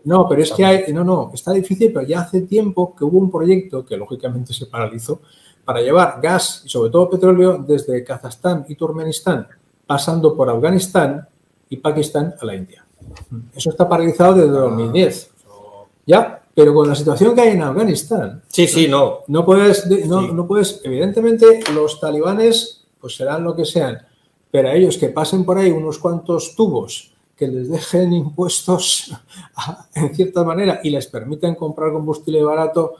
no, pero es que hay, no, no, está difícil, pero ya hace tiempo que hubo un proyecto que lógicamente se paralizó para llevar gas y sobre todo petróleo desde Kazajstán y Turkmenistán, pasando por Afganistán y Pakistán a la India. Eso está paralizado desde 2010. Ya, pero con la situación que hay en Afganistán. Sí, sí, no. No puedes, no, no puedes, evidentemente, los talibanes, pues serán lo que sean pero a ellos que pasen por ahí unos cuantos tubos que les dejen impuestos en cierta manera y les permiten comprar combustible barato.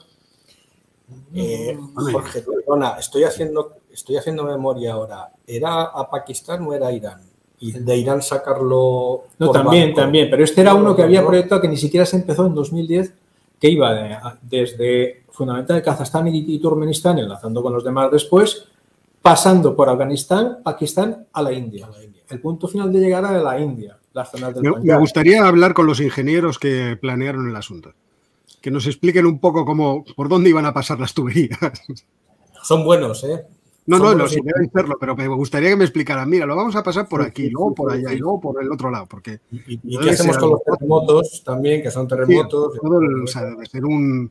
Eh, Jorge, perdona, estoy haciendo, estoy haciendo memoria ahora. ¿Era a Pakistán o era a Irán? Y de Irán sacarlo. No, también, también, pero este era uno que había proyectado que ni siquiera se empezó en 2010, que iba desde fundamentalmente Kazajstán y Turkmenistán, enlazando con los demás después, pasando por Afganistán, Pakistán a la India. El punto final de llegada de la India. me, gustaría hablar con los ingenieros que planearon el asunto. Que nos expliquen un poco cómo, por dónde iban a pasar las tuberías. Son buenos, ¿eh? No, no, no, sí debe serlo, pero me gustaría que me explicaran, mira, lo vamos a pasar por aquí, luego por allá y luego por el otro lado, porque... ¿Y, qué hacemos con los terremotos también, que son terremotos? o sea, debe ser un...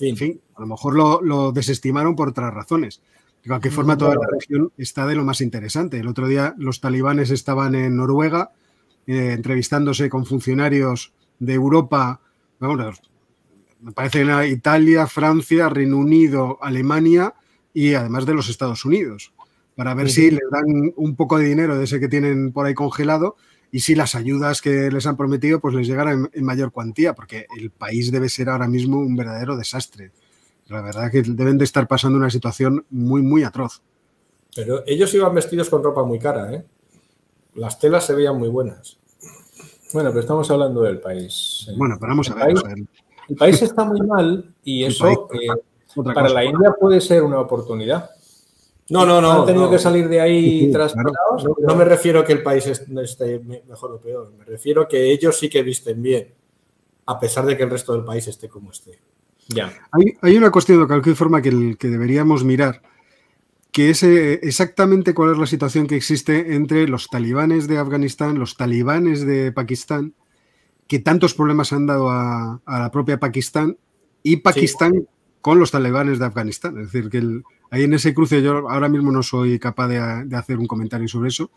En fin, a lo mejor lo, desestimaron por otras razones. De cualquier forma, toda la región está de lo más interesante. El otro día los talibanes estaban en Noruega eh, entrevistándose con funcionarios de Europa, bueno, me parece Italia, Francia, Reino Unido, Alemania y además de los Estados Unidos, para ver si les dan un poco de dinero de ese que tienen por ahí congelado y si las ayudas que les han prometido pues les llegaran en, mayor cuantía, porque el país debe ser ahora mismo un verdadero desastre. La verdad que deben de estar pasando una situación muy, muy atroz. Pero ellos iban vestidos con ropa muy cara, ¿eh? Las telas se veían muy buenas. Bueno, pero estamos hablando del país. Bueno, pero vamos a ver. el país está muy mal y eso para la India puede ser una oportunidad. No, no, no. Han tenido que salir de ahí tras no, me refiero a que el país esté mejor o peor. Me refiero a que ellos sí que visten bien, a pesar de que el resto del país esté como esté. Ya. Hay, una cuestión de cualquier forma que, que deberíamos mirar, que es eh, exactamente cuál es la situación que existe entre los talibanes de Afganistán, los talibanes de Pakistán, que tantos problemas han dado a, la propia Pakistán y Pakistán con los talibanes de Afganistán. Es decir, que ahí en ese cruce yo ahora mismo no soy capaz de, hacer un comentario sobre eso,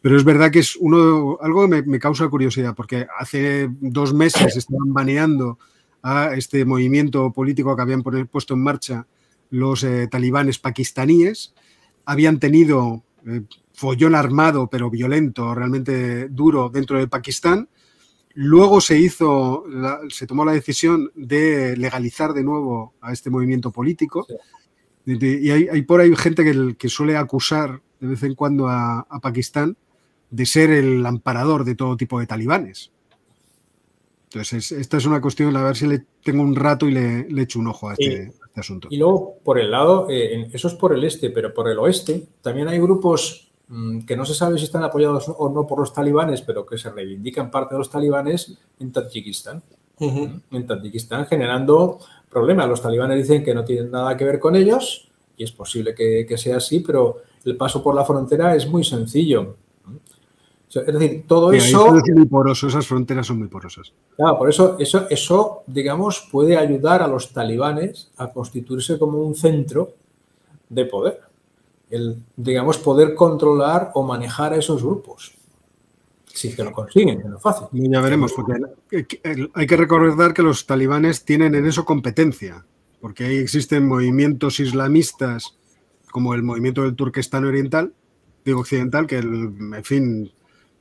pero es verdad que es uno, algo que me, causa curiosidad, porque hace dos meses estaban baneando a este movimiento político que habían puesto en marcha los eh, talibanes pakistaníes, habían tenido eh, follón armado pero violento, realmente duro dentro de Pakistán, Luego se hizo, se tomó la decisión de legalizar de nuevo a este movimiento político. Y hay, por ahí gente que, suele acusar de vez en cuando a, Pakistán de ser el amparador de todo tipo de talibanes. Entonces, esta es una cuestión, a ver si le tengo un rato y le, echo un ojo a este, este, asunto. Y luego, por el lado, eh, eso es por el este, pero por el oeste también hay grupos Mm, que no se sabe si están apoyados o no por los talibanes, pero que se reivindican parte de los talibanes en Tadjikistán. En Tadjikistán generando problemas. Los talibanes dicen que no tienen nada que ver con ellos y es posible que, sea así, pero el paso por la frontera es muy sencillo. Es decir, todo eso. Es muy poroso, esas fronteras son muy porosas. Claro, por eso, eso, eso, digamos, puede ayudar a los talibanes a constituirse como un centro de poder el, digamos, poder controlar o manejar a esos grupos. Si que lo consiguen, no es fácil. Ya veremos, porque hay que recordar que los talibanes tienen en eso competencia, porque ahí existen movimientos islamistas como el movimiento del Turquestán Oriental, digo occidental, que, en fin,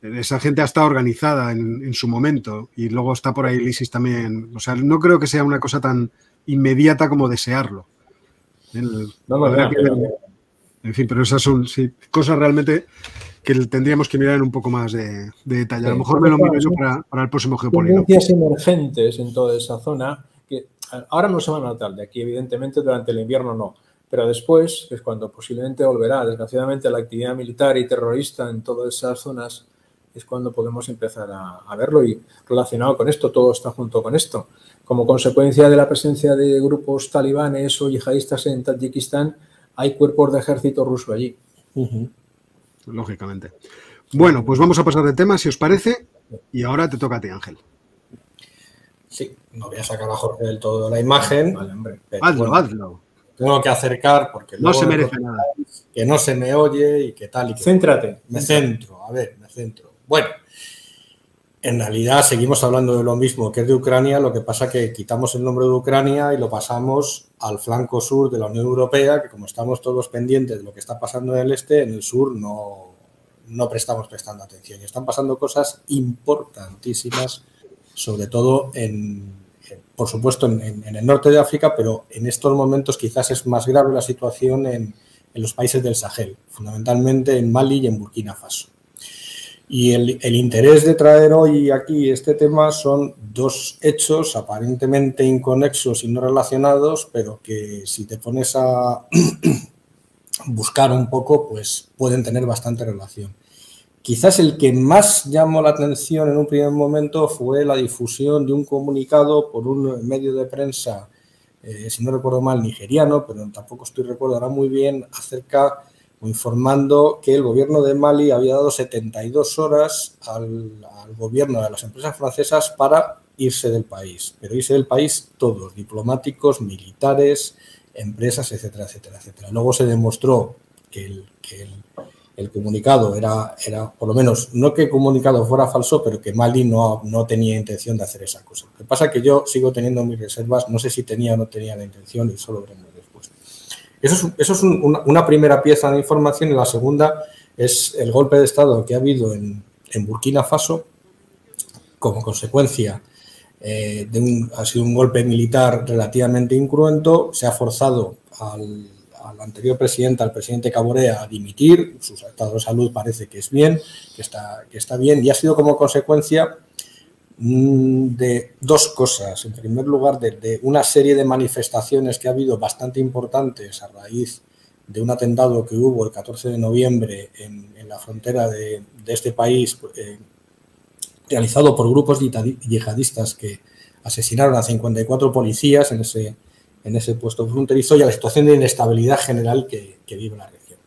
esa gente ha estado organizada en, su momento y luego está por ahí el ISIS también. O sea, no creo que sea una cosa tan inmediata como desearlo. no, no, en fin, pero esas son cosas realmente que tendríamos que mirar en un poco más de, detalle. A lo mejor me lo miro yo para, el próximo geopolítico. Tendencias emergentes en toda esa zona que ahora no se van a notar, de aquí evidentemente durante el invierno no, pero después, es cuando posiblemente volverá, desgraciadamente, la actividad militar y terrorista en todas esas zonas, es cuando podemos empezar a, a, verlo y relacionado con esto, todo está junto con esto. Como consecuencia de la presencia de grupos talibanes o yihadistas en Tadjikistán, hay cuerpos de ejército ruso allí. Lógicamente. Bueno, pues vamos a pasar de tema, si os parece, y ahora te toca a ti, Ángel. Sí, no voy a sacar a Jorge del todo la imagen. hazlo, hazlo. Tengo que acercar porque no se merece nada. Que no se me oye y que tal y que. Céntrate. Me centro, a ver, me centro. Bueno, en realidad seguimos hablando de lo mismo que es de Ucrania, lo que pasa que quitamos el nombre de Ucrania y lo pasamos al flanco sur de la Unión Europea, que como estamos todos pendientes de lo que está pasando en el este, en el sur no, no prestamos prestando atención. Y están pasando cosas importantísimas, sobre todo en, por supuesto en, el norte de África, pero en estos momentos quizás es más grave la situación en, en los países del Sahel, fundamentalmente en Mali y en Burkina Faso. Y el, interés de traer hoy aquí este tema son dos hechos aparentemente inconexos y no relacionados, pero que si te pones a buscar un poco, pues pueden tener bastante relación. Quizás el que más llamó la atención en un primer momento fue la difusión de un comunicado por un medio de prensa, eh, si no recuerdo mal, nigeriano, pero tampoco estoy recordando muy bien, acerca o informando que el gobierno de Mali había dado 72 horas al, gobierno de las empresas francesas para irse del país, pero irse del país todos, diplomáticos, militares, empresas, etcétera, etcétera, etcétera. Luego se demostró que el, el, comunicado era, era, por lo menos, no que el comunicado fuera falso, pero que Mali no, no tenía intención de hacer esa cosa. Lo que pasa es que yo sigo teniendo mis reservas, no sé si tenía o no tenía la intención y solo veremos eso es, una, primera pieza de información y la segunda es el golpe de Estado que ha habido en, Burkina Faso como consecuencia eh, de un, ha sido un golpe militar relativamente incruento, se ha forzado al, anterior presidente, al presidente Caborea, a dimitir, su estado de salud parece que es bien, que está, que está bien, y ha sido como consecuencia de dos cosas. En primer lugar, de, una serie de manifestaciones que ha habido bastante importantes a raíz de un atentado que hubo el 14 de noviembre en, la frontera de, este país, eh, realizado por grupos yihadistas que asesinaron a 54 policías en ese, en ese puesto fronterizo y a la situación de inestabilidad general que, que vive la región.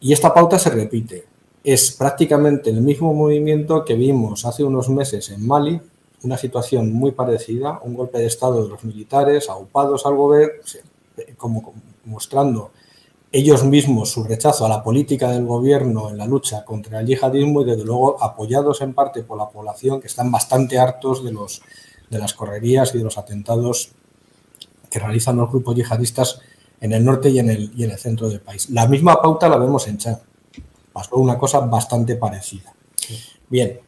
Y esta pauta se repite es prácticamente el mismo movimiento que vimos hace unos meses en Mali, una situación muy parecida, un golpe de Estado de los militares aupados al gobierno, como mostrando ellos mismos su rechazo a la política del gobierno en la lucha contra el yihadismo y desde luego apoyados en parte por la población que están bastante hartos de, los, de las correrías y de los atentados que realizan los grupos yihadistas en el norte y en el, y en el centro del país. La misma pauta la vemos en Chad pasó una cosa bastante parecida. Bien.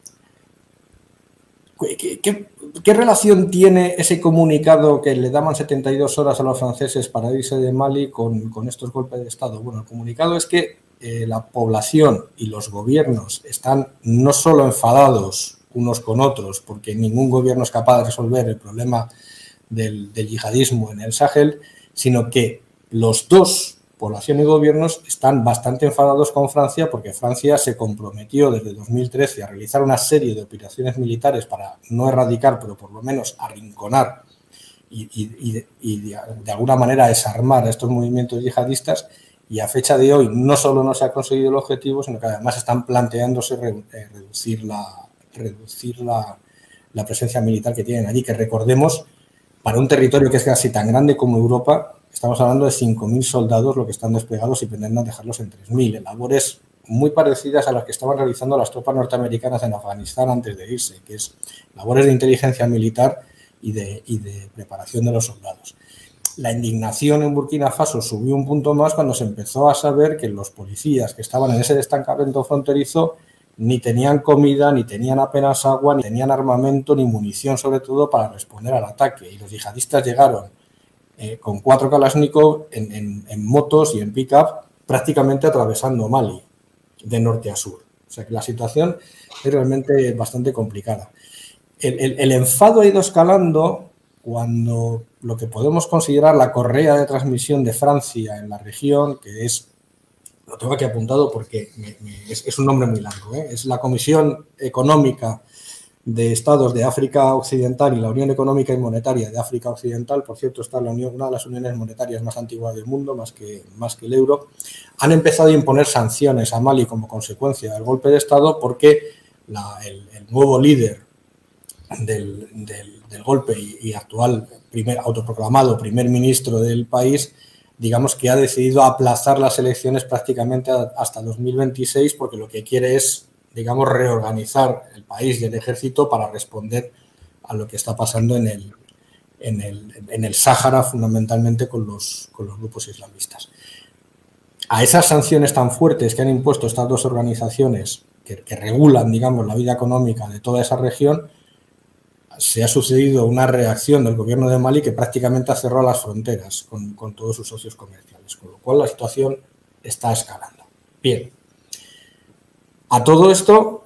¿Qué, relación tiene ese comunicado que le daban 72 horas a los franceses para irse de Mali con, estos golpes de Estado? Bueno, el comunicado es que eh, la población y los gobiernos están no solo enfadados unos con otros, porque ningún gobierno es capaz de resolver el problema del, del yihadismo en el Sahel, sino que los dos población y gobiernos están bastante enfadados con Francia porque Francia se comprometió desde 2013 a realizar una serie de operaciones militares para no erradicar, pero por lo menos arrinconar y, de, alguna manera desarmar a estos movimientos yihadistas. Y a fecha de hoy no solo no se ha conseguido el objetivo, sino que además están planteándose eh, reducir, la, la presencia militar que tienen allí, que recordemos, para un territorio que es casi tan grande como Europa, Estamos hablando de 5.000 soldados lo que están desplegados y pretenden dejarlos en 3.000, en labores muy parecidas a las que estaban realizando las tropas norteamericanas en Afganistán antes de irse, que es labores de inteligencia militar y de, de preparación de los soldados. La indignación en Burkina Faso subió un punto más cuando se empezó a saber que los policías que estaban en ese destacamento fronterizo ni tenían comida, ni tenían apenas agua, ni tenían armamento, ni munición sobre todo para responder al ataque. Y los yihadistas llegaron eh, con cuatro Kalashnikov en, motos y en pick-up, prácticamente atravesando Mali, de norte a sur. O sea que la situación es realmente bastante complicada. El, enfado ha ido escalando cuando lo que podemos considerar la correa de transmisión de Francia en la región, que es, lo tengo aquí apuntado porque es, un nombre muy largo, ¿eh? es la Comisión Económica de estados de África Occidental y la Unión Económica y Monetaria de África Occidental, por cierto, está la Unión, una de las uniones monetarias más antiguas del mundo, más que, más que el euro, han empezado a imponer sanciones a Mali como consecuencia del golpe de Estado porque el, nuevo líder del, golpe y, actual primer, autoproclamado primer ministro del país, digamos que ha decidido aplazar las elecciones prácticamente hasta 2026 porque lo que quiere es digamos, reorganizar el país y el ejército para responder a lo que está pasando en el, en el, en el Sáhara, fundamentalmente con los, con los grupos islamistas. A esas sanciones tan fuertes que han impuesto estas dos organizaciones que, regulan, digamos, la vida económica de toda esa región, se ha sucedido una reacción del gobierno de Mali que prácticamente ha cerrado las fronteras con, con todos sus socios comerciales, con lo cual la situación está escalando. Bien, a todo esto,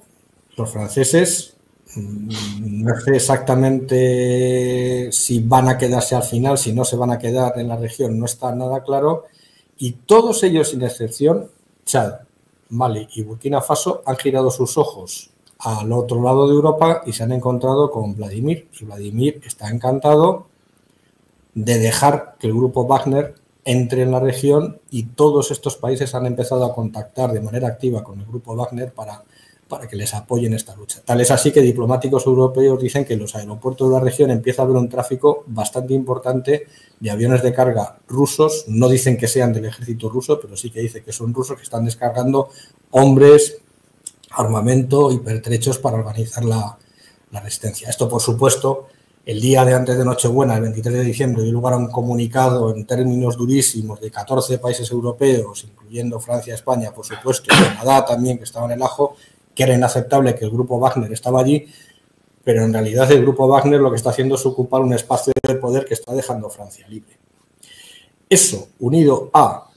los franceses mm, no sé exactamente si van a quedarse al final, si no se van a quedar en la región, no está nada claro. Y todos ellos, sin excepción, Chad, Mali y Burkina Faso, han girado sus ojos al otro lado de Europa y se han encontrado con Vladimir. Y Vladimir está encantado de dejar que el grupo Wagner entre en la región y todos estos países han empezado a contactar de manera activa con el grupo Wagner para, para que les apoyen esta lucha. Tal es así que diplomáticos europeos dicen que en los aeropuertos de la región empieza a haber un tráfico bastante importante de aviones de carga rusos. No dicen que sean del ejército ruso, pero sí que dice que son rusos que están descargando hombres, armamento y pertrechos para organizar la, la resistencia. Esto, por supuesto, el día de antes de Nochebuena, el 23 de diciembre, dio lugar a un comunicado en términos durísimos de 14 países europeos, incluyendo Francia, España, por supuesto, y Canadá también, que estaba en el ajo, que era inaceptable que el grupo Wagner estaba allí, pero en realidad el grupo Wagner lo que está haciendo es ocupar un espacio de poder que está dejando Francia libre. Eso, unido a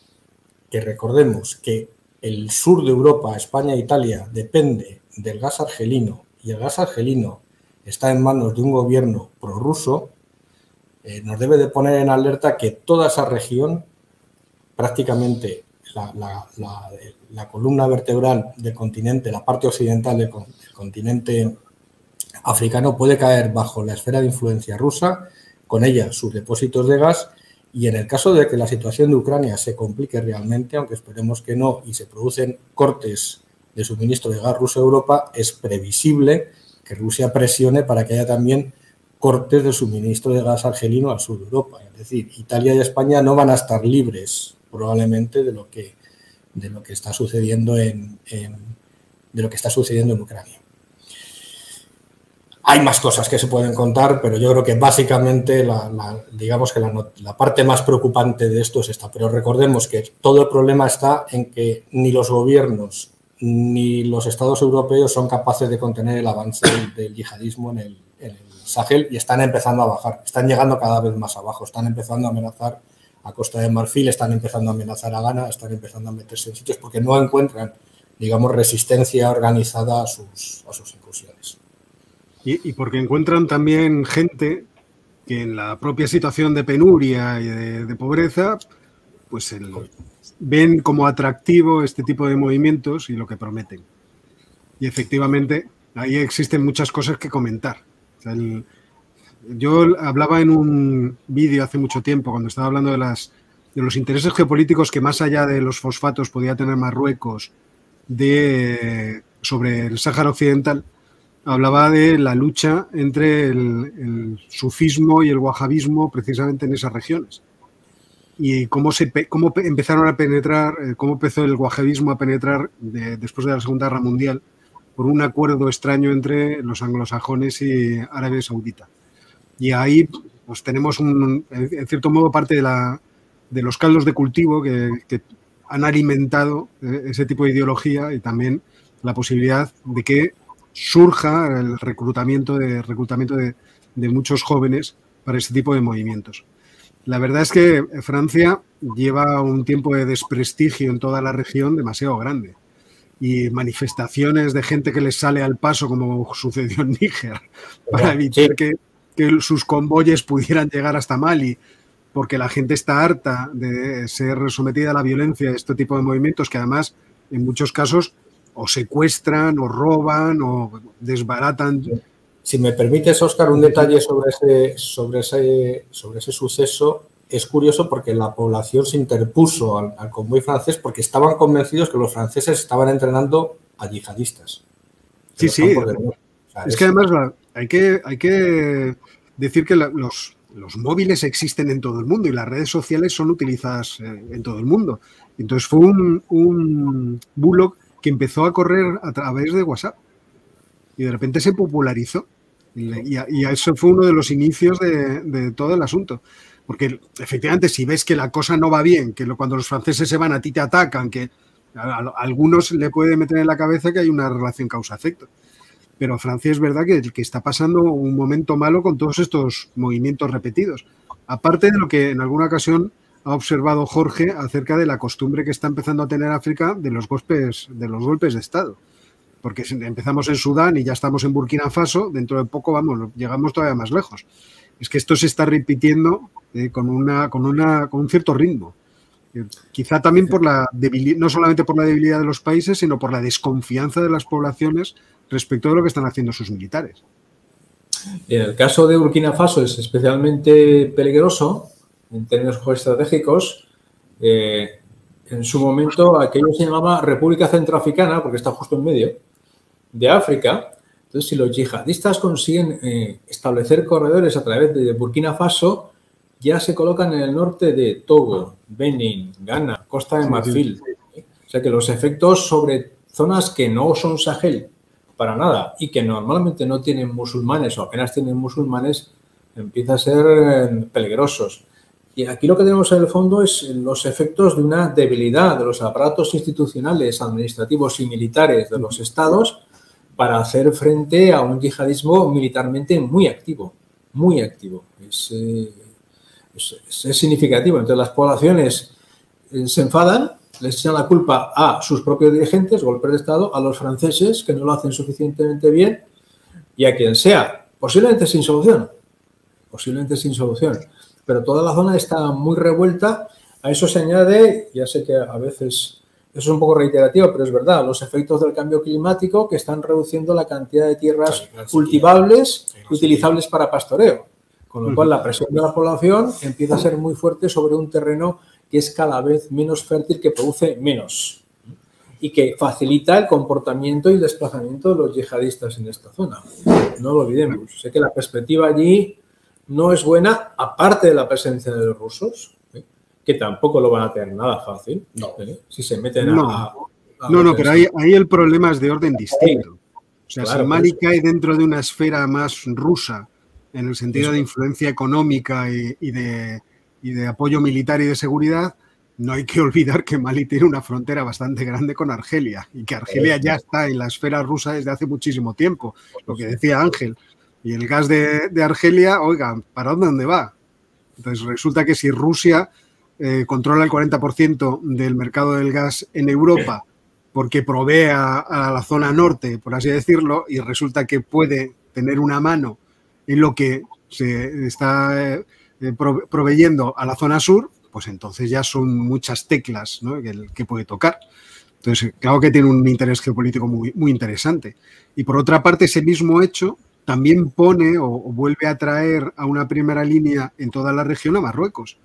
que recordemos que el sur de Europa, España e Italia, depende del gas argelino y el gas argelino está en manos de un gobierno prorruso, eh, nos debe de poner en alerta que toda esa región, prácticamente la, columna vertebral del continente, la parte occidental del, continente africano, puede caer bajo la esfera de influencia rusa, con ella sus depósitos de gas, y en el caso de que la situación de Ucrania se complique realmente, aunque esperemos que no, y se producen cortes de suministro de gas ruso a Europa, es previsible que Rusia presione para que haya también cortes de suministro de gas argelino al sur de Europa. Es decir, Italia y España no van a estar libres probablemente de lo que, de lo que está sucediendo en, de lo que está sucediendo en Ucrania. Hay más cosas que se pueden contar, pero yo creo que básicamente digamos que la, parte más preocupante de esto es esta. Pero recordemos que todo el problema está en que ni los gobiernos ni los estados europeos son capaces de contener el avance del, yihadismo en el, Sahel y están empezando a bajar, están llegando cada vez más abajo, están empezando a amenazar a Costa de Marfil, están empezando a amenazar a Ghana, están empezando a meterse en sitios porque no encuentran, digamos, resistencia organizada a sus, a sus incursiones. Y, porque encuentran también gente que en la propia situación de penuria y de, de pobreza, pues el, ven como atractivo este tipo de movimientos y lo que prometen. Y efectivamente, ahí existen muchas cosas que comentar. yo hablaba en un vídeo hace mucho tiempo, cuando estaba hablando de, las, de los intereses geopolíticos que más allá de los fosfatos podía tener Marruecos de, sobre el Sáhara Occidental, hablaba de la lucha entre el, el sufismo y el wahabismo precisamente en esas regiones y cómo, se, cómo empezaron a penetrar, eh, cómo empezó el wahabismo a penetrar después de la Segunda Guerra Mundial por un acuerdo extraño entre los anglosajones y Arabia Saudita. Y ahí pues, tenemos, un, en cierto modo, parte de, la, de los caldos de cultivo que, han alimentado eh, ese tipo de ideología y también la posibilidad de que surja el reclutamiento de, reclutamiento de, de muchos jóvenes para ese tipo de movimientos. La verdad es que Francia lleva un tiempo de desprestigio en toda la región demasiado grande. Y manifestaciones de gente que les sale al paso, como sucedió en Níger, para evitar que, sus convoyes pudieran llegar hasta Mali, porque la gente está harta de ser sometida a la violencia de este tipo de movimientos que además en muchos casos o secuestran o roban o desbaratan si me permites, Oscar, un detalle sobre ese, sobre ese, sobre ese suceso. Es curioso porque la población se interpuso al, convoy francés porque estaban convencidos que los franceses estaban entrenando a yihadistas. Sí, sí. es, que además hay que, hay que decir que los, los móviles existen en todo el mundo y las redes sociales son utilizadas eh, en todo el mundo. Entonces fue un, un bullock que empezó a correr a través de WhatsApp y de repente se popularizó. Y, eso fue uno de los inicios de, todo el asunto. Porque efectivamente, si ves que la cosa no va bien, que cuando los franceses se van a ti te atacan, que a, algunos le puede meter en la cabeza que hay una relación causa-efecto. Pero Francia es verdad que, que está pasando un momento malo con todos estos movimientos repetidos. Aparte de lo que en alguna ocasión ha observado Jorge acerca de la costumbre que está empezando a tener África de los golpes, de los golpes de Estado porque empezamos en Sudán y ya estamos en Burkina Faso, dentro de poco vamos, llegamos todavía más lejos. Es que esto se está repitiendo eh, con, una, con, una, con un cierto ritmo. Eh, quizá también por la debilidad, no solamente por la debilidad de los países, sino por la desconfianza de las poblaciones respecto de lo que están haciendo sus militares. En el caso de Burkina Faso es especialmente peligroso en términos geoestratégicos eh, en su momento aquello se llamaba República Centroafricana, porque está justo en medio, de África. Entonces, si los yihadistas consiguen eh, establecer corredores a través de Burkina Faso, ya se colocan en el norte de Togo, Benin, Ghana, Costa de Marfil. O sea que los efectos sobre zonas que no son Sahel para nada y que normalmente no tienen musulmanes o apenas tienen musulmanes, empieza a ser eh, peligrosos. Y aquí lo que tenemos en el fondo es los efectos de una debilidad de los aparatos institucionales, administrativos y militares de los estados para hacer frente a un yihadismo militarmente muy activo, muy activo. Es, eh, significativo. Entonces las poblaciones eh, se enfadan, les echan la culpa a sus propios dirigentes, golpes de Estado, a los franceses que no lo hacen suficientemente bien y a quien sea, posiblemente sin solución, posiblemente sin solución. Pero toda la zona está muy revuelta. A eso se añade, ya sé que a veces eso es un poco reiterativo, pero es verdad, los efectos del cambio climático que están reduciendo la cantidad de tierras cultivables utilizables para pastoreo. Con lo cual la presión de la población empieza a ser muy fuerte sobre un terreno que es cada vez menos fértil, que produce menos y que facilita el comportamiento y el desplazamiento de los yihadistas en esta zona. No lo olvidemos. Sé que la perspectiva allí no es buena, aparte de la presencia de los rusos, que tampoco lo van a tener nada fácil, no. ¿eh? si se meten no. a... no, no, pero ahí, ahí, el problema es de orden distinto. O sea, claro, si Mali pues, cae dentro de una esfera más rusa, en el sentido de influencia económica y, y, de, y, de, apoyo militar y de seguridad, no hay que olvidar que Mali tiene una frontera bastante grande con Argelia y que Argelia ya está en la esfera rusa desde hace muchísimo tiempo, lo que decía Ángel. Y el gas de, de Argelia, oiga, ¿para dónde va? Entonces resulta que si Rusia eh, controla el 40% del mercado del gas en Europa porque provee a, a, la zona norte, por así decirlo, y resulta que puede tener una mano en lo que se está eh, proveyendo a la zona sur, pues entonces ya son muchas teclas ¿no? que, que, puede tocar. Entonces, claro que tiene un interés geopolítico muy, muy interesante. Y por otra parte, ese mismo hecho también pone o, o vuelve a traer a una primera línea en toda la región a Marruecos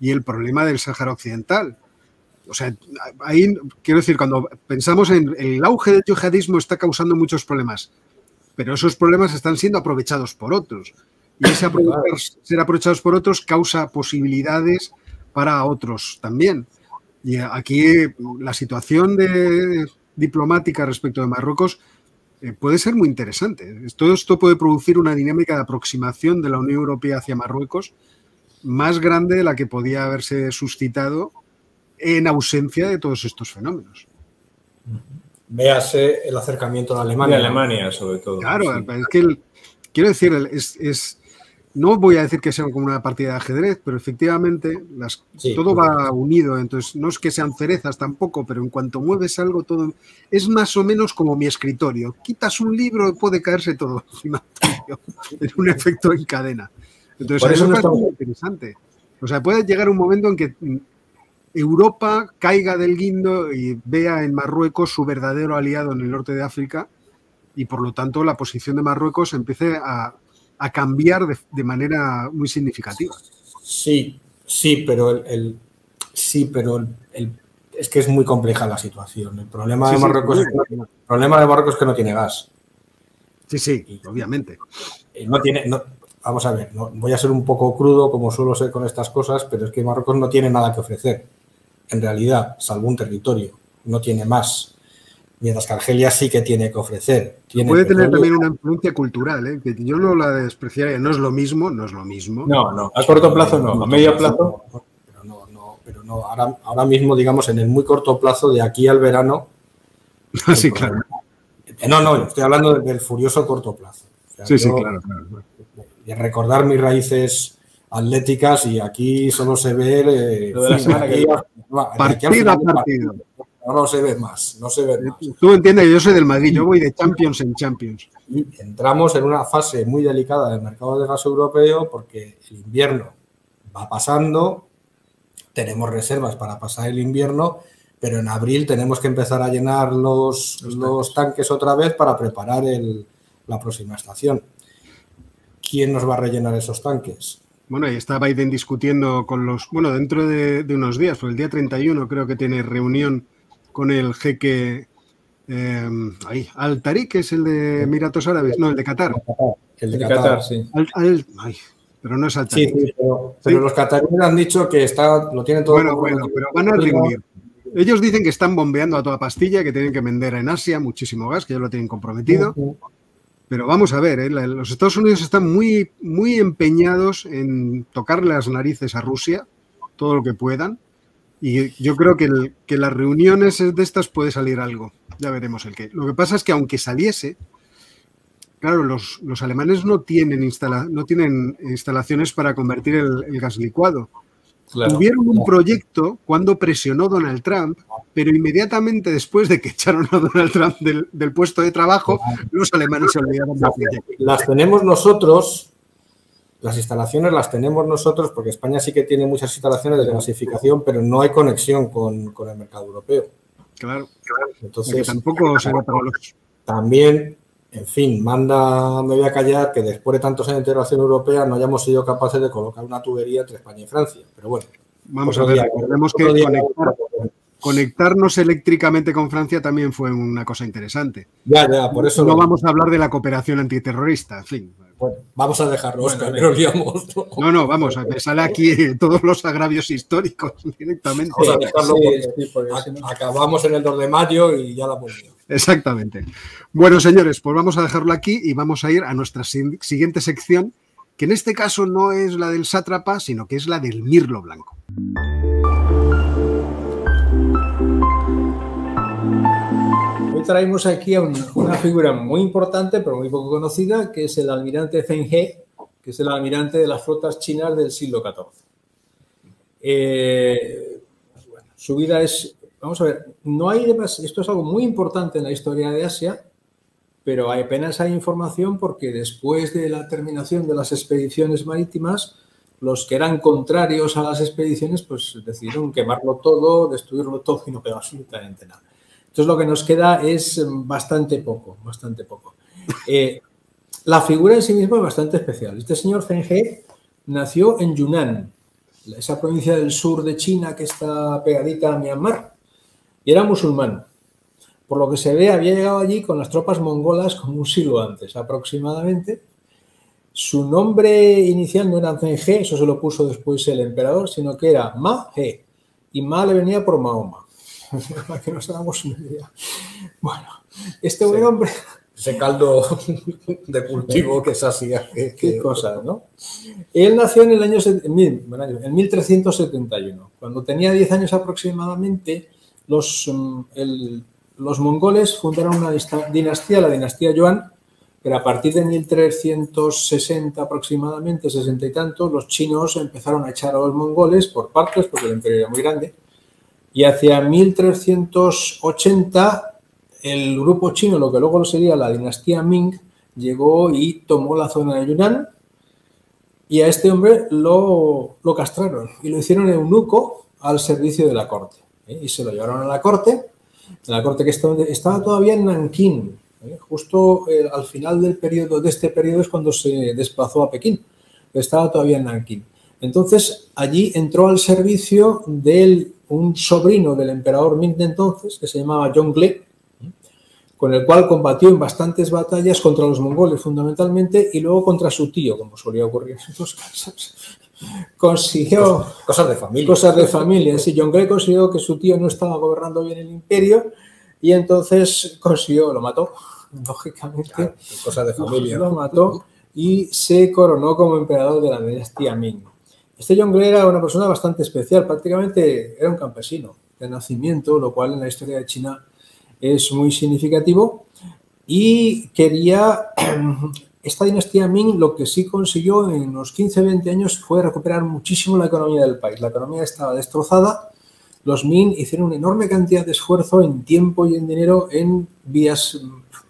y el problema del Sáhara Occidental. O sea, ahí quiero decir, cuando pensamos en el auge del yihadismo está causando muchos problemas, pero esos problemas están siendo aprovechados por otros. Y ese aprovechar, ser aprovechados por otros causa posibilidades para otros también. Y aquí la situación de, diplomática respecto de Marruecos eh, puede ser muy interesante. Todo esto puede producir una dinámica de aproximación de la Unión Europea hacia Marruecos más grande de la que podía haberse suscitado en ausencia de todos estos fenómenos. Véase el acercamiento a Alemania. De Alemania, sobre todo. Claro, sí. es que el, quiero decir, es, es, no voy a decir que sea como una partida de ajedrez, pero efectivamente las, sí, todo va unido. Entonces, no es que sean cerezas tampoco, pero en cuanto mueves algo, todo es más o menos como mi escritorio. Quitas un libro, puede caerse todo encima tuyo. Es un efecto en cadena. Entonces, Por eso, eso es muy interesante. O sea, puede llegar un momento en que Europa caiga del guindo y vea en Marruecos su verdadero aliado en el norte de África y por lo tanto la posición de Marruecos empiece a, a cambiar de, de, manera muy significativa. Sí, sí, pero el, el sí, pero el, el, es que es muy compleja la situación. El problema sí, de Marruecos sí, es que no, el problema de Marruecos es que no tiene gas. Sí, sí, y, obviamente. No tiene, no, vamos a ver, no, voy a ser un poco crudo como suelo ser con estas cosas, pero es que Marruecos no tiene nada que ofrecer. En realidad, salvo un territorio, no tiene más. Mientras que Argelia sí que tiene que ofrecer. Tiene Puede tener también una influencia cultural, ¿eh? que yo no la despreciaría. No es lo mismo, no es lo mismo. No, no, a corto plazo no, a medio plazo. Pero no, no, pero no. Ahora, ahora mismo, digamos, en el muy corto plazo, de aquí al verano. sí, claro. No, no, estoy hablando del furioso corto plazo. O sea, sí, yo, sí, claro, claro y recordar mis raíces atléticas y aquí solo se ve eh, Lo de la semana aquí, que... partido a partido. No, no se ve más, no se ve más. Tú entiendes, yo soy del Madrid, yo voy de Champions en Champions. Y entramos en una fase muy delicada del mercado de gas europeo porque el invierno va pasando, tenemos reservas para pasar el invierno, pero en abril tenemos que empezar a llenar los, los, los tanques otra vez para preparar el, la próxima estación. ¿Quién nos va a rellenar esos tanques? Bueno, ahí está Biden discutiendo con los, bueno, dentro de, unos días, por el día 31 creo que tiene reunión con el jeque eh, ahí, Al Tariq, que es el de Emiratos Árabes, no, el de Qatar. El de Qatar, sí. pero no es Al Tariq. Sí, pero, los qataríes han dicho que está, lo tienen todo. Bueno, bueno, pero van a reunir. Ellos dicen que están bombeando a toda pastilla, que tienen que vender en Asia muchísimo gas, que ya lo tienen comprometido. Pero vamos a ver, ¿eh? los Estados Unidos están muy, muy empeñados en tocarle las narices a Rusia, todo lo que puedan. Y yo creo que, que las reuniones de estas puede salir algo. Ya veremos el qué. Lo que pasa es que aunque saliese, claro, los, alemanes no tienen, no tienen instalaciones para convertir el gas licuado. Tuvieron un proyecto cuando presionó Donald Trump, pero inmediatamente después de que echaron a Donald Trump del, puesto de trabajo, los alemanes se olvidaron de. Las tenemos nosotros, las instalaciones las tenemos nosotros, porque España sí que tiene muchas instalaciones de gasificación, pero no hay conexión con, el mercado europeo. Claro, Entonces, tampoco se va para los... También en fin, manda, me voy a callar, que después de tantos años de integración europea no hayamos sido capaces de colocar una tubería entre España y Francia. Pero bueno. Vamos a ver, tenemos que conectarnos eléctricamente con Francia también fue una cosa interesante. Ya, ya, por eso. No vamos a hablar de la cooperación antiterrorista, en fin. Bueno, vamos a dejarlo, Oscar, No, no, vamos, a que sale aquí todos los agravios históricos directamente. acabamos en el 2 de mayo y ya la volvió. Exactamente. Bueno, señores, pues vamos a dejarlo aquí y vamos a ir a nuestra siguiente sección, que en este caso no es la del sátrapa, sino que es la del mirlo blanco. Hoy traemos aquí a una figura muy importante, pero muy poco conocida, que es el almirante Zheng He, que es el almirante de las flotas chinas del siglo XIV. Eh, su vida es vamos a ver, no hay demás, esto es algo muy importante en la historia de Asia, pero apenas hay información porque después de la terminación de las expediciones marítimas, los que eran contrarios a las expediciones, pues decidieron quemarlo todo, destruirlo todo y no quedó absolutamente nada. Entonces lo que nos queda es bastante poco, bastante poco. Eh, la figura en sí misma es bastante especial. Este señor Zheng He nació en Yunnan, esa provincia del sur de China que está pegadita a Myanmar y era musulmán. Por lo que se ve, había llegado allí con las tropas mongolas como un siglo antes aproximadamente. Su nombre inicial no era Zheng eso se lo puso después el emperador, sino que era Ma-He. Y Ma le venía por Mahoma. Para que nos hagamos una idea. Bueno, este buen hombre. Ese caldo de cultivo que se hacía. Qué cosa, ¿no? Él nació en el año en 1371. Cuando tenía 10 años aproximadamente, los, mm, los mongoles fundaron una dinastía, la dinastía Yuan, pero a partir de 1360 aproximadamente, 60 y tanto, los chinos empezaron a echar a los mongoles por partes, porque el imperio era muy grande, y hacia 1380 el grupo chino, lo que luego sería la dinastía Ming, llegó y tomó la zona de Yunnan, y a este hombre lo, lo castraron y lo hicieron eunuco al servicio de la corte. ¿Eh? y se lo llevaron a la corte, la corte que estaba, todavía en Nankín, ¿eh? justo eh, al final del periodo, de este periodo es cuando se desplazó a Pekín, estaba todavía en Nankín. Entonces allí entró al servicio de un sobrino del emperador Ming de entonces, que se llamaba Zhongle, con el cual combatió en bastantes batallas contra los mongoles fundamentalmente y luego contra su tío, como solía ocurrir en estos casos consiguió... Cosas de familia. Cosas de familia. Sí, John Gray consiguió que su tío no estaba gobernando bien el imperio y entonces consiguió, lo mató, lógicamente. cosas de familia. Lo mató y se coronó como emperador de la dinastía Ming. Este John Gray era una persona bastante especial, prácticamente era un campesino de nacimiento, lo cual en la historia de China es muy significativo, y quería esta dinastía Ming lo que sí consiguió en los 15-20 años fue recuperar muchísimo la economía del país. La economía estaba destrozada. Los Ming hicieron una enorme cantidad de esfuerzo en tiempo y en dinero en vías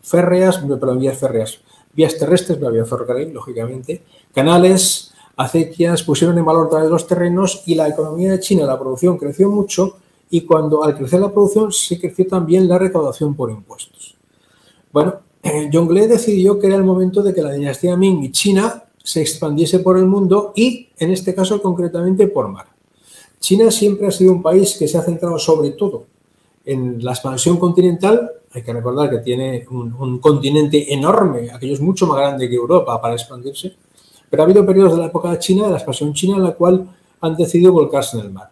férreas, perdón, vías férreas, vías terrestres, no había ferrocarril, lógicamente, canales, acequias, pusieron en valor todos los terrenos y la economía de China, la producción creció mucho y cuando al crecer la producción se creció también la recaudación por impuestos. Bueno, Zhongle decidió que era el momento de que la dinastía Ming y China se expandiese por el mundo y, en este caso concretamente, por mar. China siempre ha sido un país que se ha centrado sobre todo en la expansión continental. Hay que recordar que tiene un, continente enorme, aquello es mucho más grande que Europa para expandirse, pero ha habido periodos de la época china, de la expansión china, en la cual han decidido volcarse en el mar.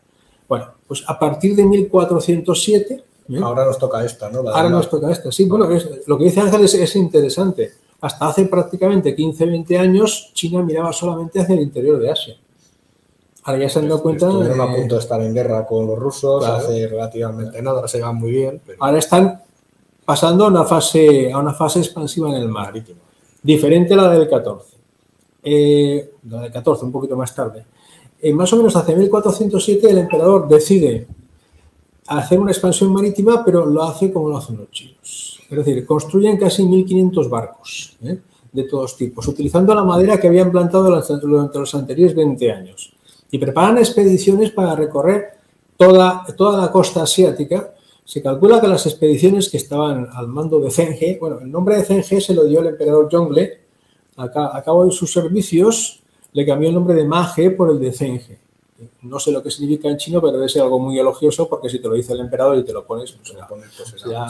Bueno, pues a partir de 1407... ¿eh? Ahora nos toca esta, ¿no? ahora nos toca esta, sí. Bueno, lo que dice Ángel es, interesante. Hasta hace prácticamente 15, 20 años, China miraba solamente hacia el interior de Asia. Ahora ya se han dado cuenta. Estuvieron a punto de estar en guerra con los rusos hace relativamente nada, ahora se van muy bien. Ahora están pasando a una fase, a una fase expansiva en el mar. Diferente a la del 14. Eh, la del 14, un poquito más tarde. Eh, más o menos hacia 1407 el emperador decide hacer una expansión marítima, pero lo hace como lo hacen los chinos. Es decir, construyen casi 1.500 barcos ¿eh? de todos tipos, utilizando la madera que habían plantado durante los anteriores 20 años. Y preparan expediciones para recorrer toda, toda la costa asiática. Se calcula que las expediciones que estaban al mando de Zheng bueno, el nombre de Zheng se lo dio el emperador Zhongle a cabo de sus servicios le cambió el nombre de Mage por el de Zenge. No sé lo que significa en chino, pero debe ser algo muy elogioso porque si te lo dice el emperador y te lo pones, pues será,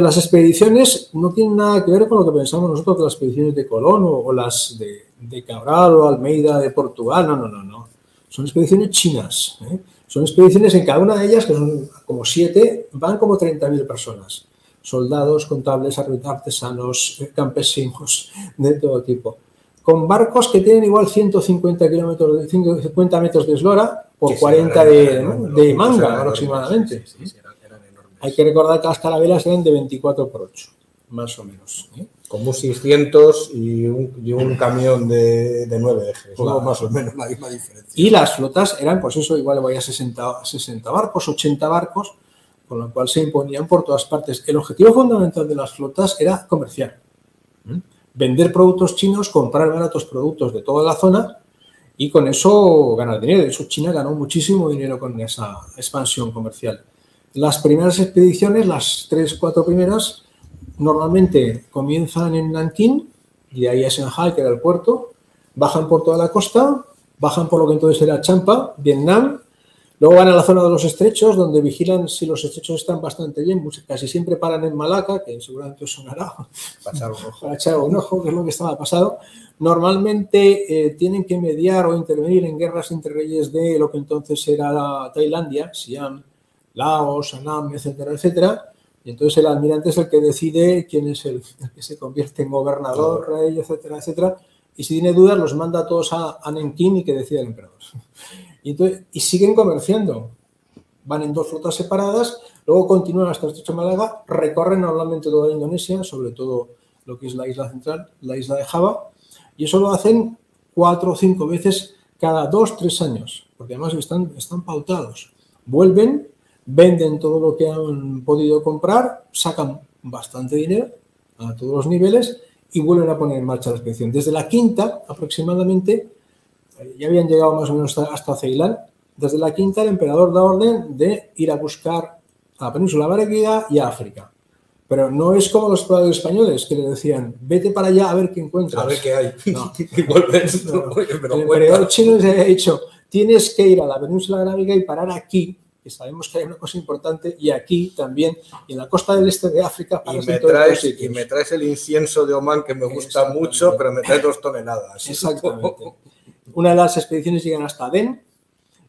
las expediciones no tienen nada que ver con lo que pensamos nosotros de las expediciones de Colón o, las de, Cabral o Almeida de Portugal. No, no, no, no. Son expediciones chinas. ¿eh? Son expediciones en cada una de ellas, que son como siete, van como 30.000 personas. Soldados, contables, artesanos, eh, campesinos, de todo tipo con barcos que tienen igual 150 kilómetros, 150 metros de eslora por 40 de, manga aproximadamente. Hay que recordar que las carabelas eran de 24 por 8, más o menos. ¿eh? Como 600 y un, camión de, 9 ejes, más o menos la misma diferencia. Y las flotas eran, pues eso, igual voy a 60, 60 barcos, 80 barcos, con lo cual se imponían por todas partes. El objetivo fundamental de las flotas era comercial vender productos chinos, comprar baratos productos de toda la zona y con eso ganar dinero. De hecho, China ganó muchísimo dinero con esa expansión comercial. Las primeras expediciones, las tres, cuatro primeras, normalmente comienzan en Nanking y de ahí a Shanghai, que era el puerto, bajan por toda la costa, bajan por lo que entonces era Champa, Vietnam, Luego van a la zona de los estrechos, donde vigilan si los estrechos están bastante bien. Casi siempre paran en Malaca, que seguramente os sonará. Para echar un ojo. Echar un ojo, que es lo que estaba pasado. Normalmente eh, tienen que mediar o intervenir en guerras entre reyes de lo que entonces era Tailandia, Siam, Laos, Annam, etcétera, etcétera. Y entonces el almirante es el que decide quién es el, que se convierte en gobernador, rey, etcétera, etcétera. Y si tiene dudas, los manda a todos a, a Nanking y que decida el emperador. Y, siguen comerciando. Van en dos flotas separadas, luego continúan hasta el estrecho de Málaga, recorren normalmente toda Indonesia, sobre todo lo que es la isla central, la isla de Java, y eso lo hacen cuatro o cinco veces cada dos, tres años, porque además están, están pautados. Vuelven, venden todo lo que han podido comprar, sacan bastante dinero a todos los niveles y vuelven a poner en marcha la expedición. Desde la quinta aproximadamente ya habían llegado más o menos hasta Ceilán. Desde la quinta el emperador da orden de ir a buscar a la península arábiga y a África. Pero no es como los exploradores españoles que le decían, vete para allá a ver qué encuentras. A ver qué hay. el emperador chino les había dicho, tienes que ir a la península arábiga y parar aquí, que sabemos que hay una cosa importante, y aquí también, y en la costa del este de África. Y me, traes, y me traes el incienso de Oman que me gusta mucho, pero me traes dos toneladas. Exactamente. Una de las expediciones llegan hasta Adén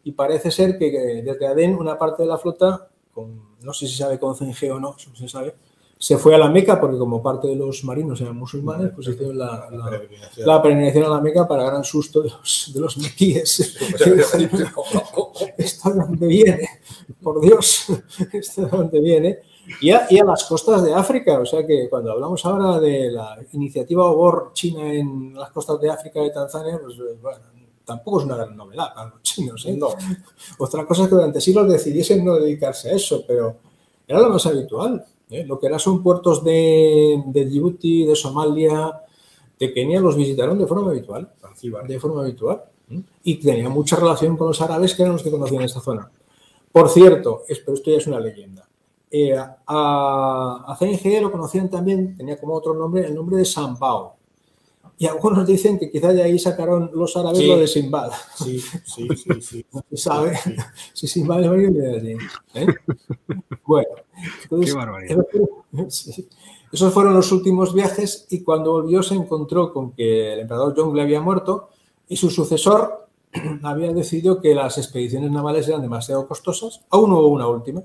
y parece ser que desde Adén una parte de la flota, no sé si sabe con CNG o no, se sabe, se fue a la Meca porque como parte de los marinos eran musulmanes, pues hicieron la, la, peregrinación a la Meca para gran susto de los, de los mequíes. ¿Esto de dónde viene? Por Dios, ¿esto de dónde viene? Y a, y a, las costas de África, o sea que cuando hablamos ahora de la iniciativa OBOR china en las costas de África de Tanzania, pues bueno, tampoco es una gran novedad para los chinos. ¿eh? Otra cosa es que durante siglos decidiesen no dedicarse a eso, pero era lo más habitual. ¿eh? Lo que eran son puertos de, de, Djibouti, de Somalia, de Kenia, los visitaron de forma habitual. De forma habitual. ¿eh? Y tenía mucha relación con los árabes, que eran los que conocían esta zona. Por cierto, pero esto ya es una leyenda. Eh, a, a CNG lo conocían también, tenía como otro nombre, el nombre de San Pao y algunos dicen que quizá de ahí sacaron los árabes lo de Simbad. Sí, sí, sí, No se sabe si Simbad es de ¿eh? Bueno, entonces, esos fueron los últimos viajes y cuando volvió se encontró con que el emperador Yongle había muerto y su sucesor había decidido que las expediciones navales eran demasiado costosas. Aún hubo una última.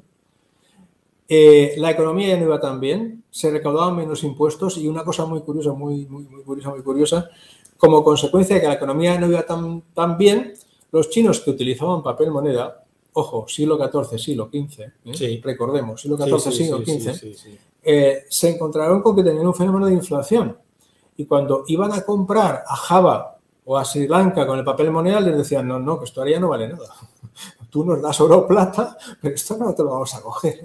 Eh, la economía ya no iba tan bien, se recaudaban menos impuestos y una cosa muy curiosa, muy, muy, muy curiosa, muy curiosa, como consecuencia de que la economía no iba tan, tan bien, los chinos que utilizaban papel moneda, ojo, siglo XIV, siglo XV, ¿eh? recordemos, siglo XIV, siglo XV, eh, se encontraron con que tenían un fenómeno de inflación. Y cuando iban a comprar a Java o a Sri Lanka con el papel moneda, les decían, no, no, que esto ahora ya no vale nada tú nos das oro o plata, pero esto no te lo vamos a coger.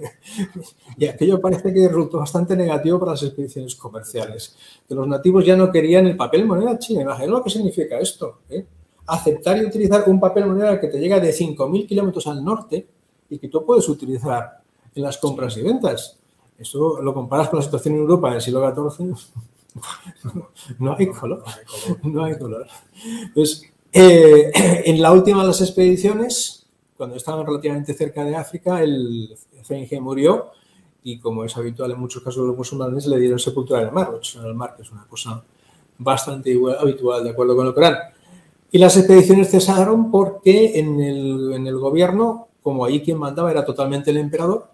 Y aquello parece que resultó bastante negativo para las expediciones comerciales. Que los nativos ya no querían el papel moneda china. Imagínate lo que significa esto. ¿eh? Aceptar y utilizar un papel moneda que te llega de 5.000 kilómetros al norte y que tú puedes utilizar en las compras y ventas. Eso lo comparas con la situación en Europa del siglo XIV. No hay color. No hay color. Pues, eh, en la última de las expediciones, cuando estaban relativamente cerca de África, el CNG murió y como es habitual en muchos casos de los musulmanes, le dieron sepultura en el mar, en el mar, que es una cosa bastante habitual de acuerdo con el Corán. Y las expediciones cesaron porque en el, gobierno, como ahí quien mandaba era totalmente el emperador,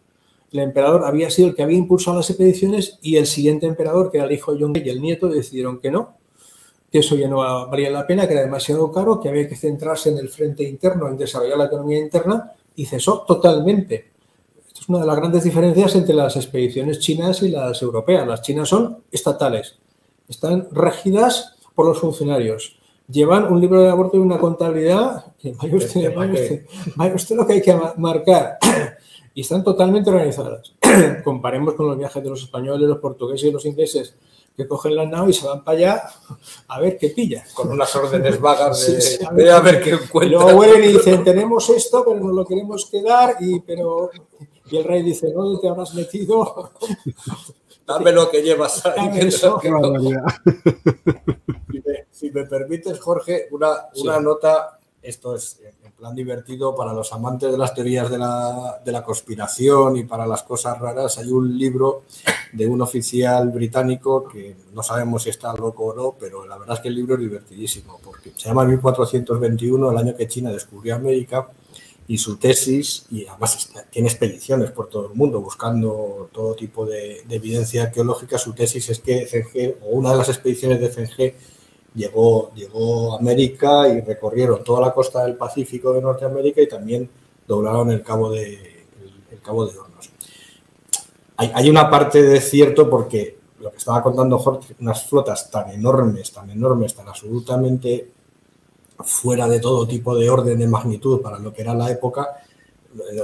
el emperador había sido el que había impulsado las expediciones y el siguiente emperador, que era el hijo de John y el nieto, decidieron que no, que eso ya no valía la pena, que era demasiado caro, que había que centrarse en el frente interno, en desarrollar la economía interna, y cesó totalmente. Esto es una de las grandes diferencias entre las expediciones chinas y las europeas. Las chinas son estatales, están regidas por los funcionarios. Llevan un libro de aborto y una contabilidad, que vaya usted, vaya usted lo que hay que marcar, y están totalmente organizadas. Comparemos con los viajes de los españoles, los portugueses y los ingleses, que cogen la nave y se van para allá a ver qué pilla. Con unas órdenes vagas de, a, ver, qué encuentran. Luego vuelven y dicen, tenemos esto, pero nos lo queremos quedar, y, pero, y el rey dice, ¿dónde te habrás metido? Dame lo que llevas ahí. si, me, permites, Jorge, una, una nota, esto es plan divertido para los amantes de las teorías de la, de la, conspiración y para las cosas raras. Hay un libro de un oficial británico que no sabemos si está loco o no, pero la verdad es que el libro es divertidísimo porque se llama 1421, el año que China descubrió América y su tesis, y además tiene expediciones por todo el mundo buscando todo tipo de, de evidencia arqueológica, su tesis es que Zeng o una de las expediciones de Zeng llegó, llegó América y recorrieron toda la costa del Pacífico de Norteamérica y también doblaron el Cabo de, el, Cabo de Hornos. Hay, hay, una parte de cierto porque lo que estaba contando Jorge, unas flotas tan enormes, tan enormes, tan absolutamente fuera de todo tipo de orden de magnitud para lo que era la época,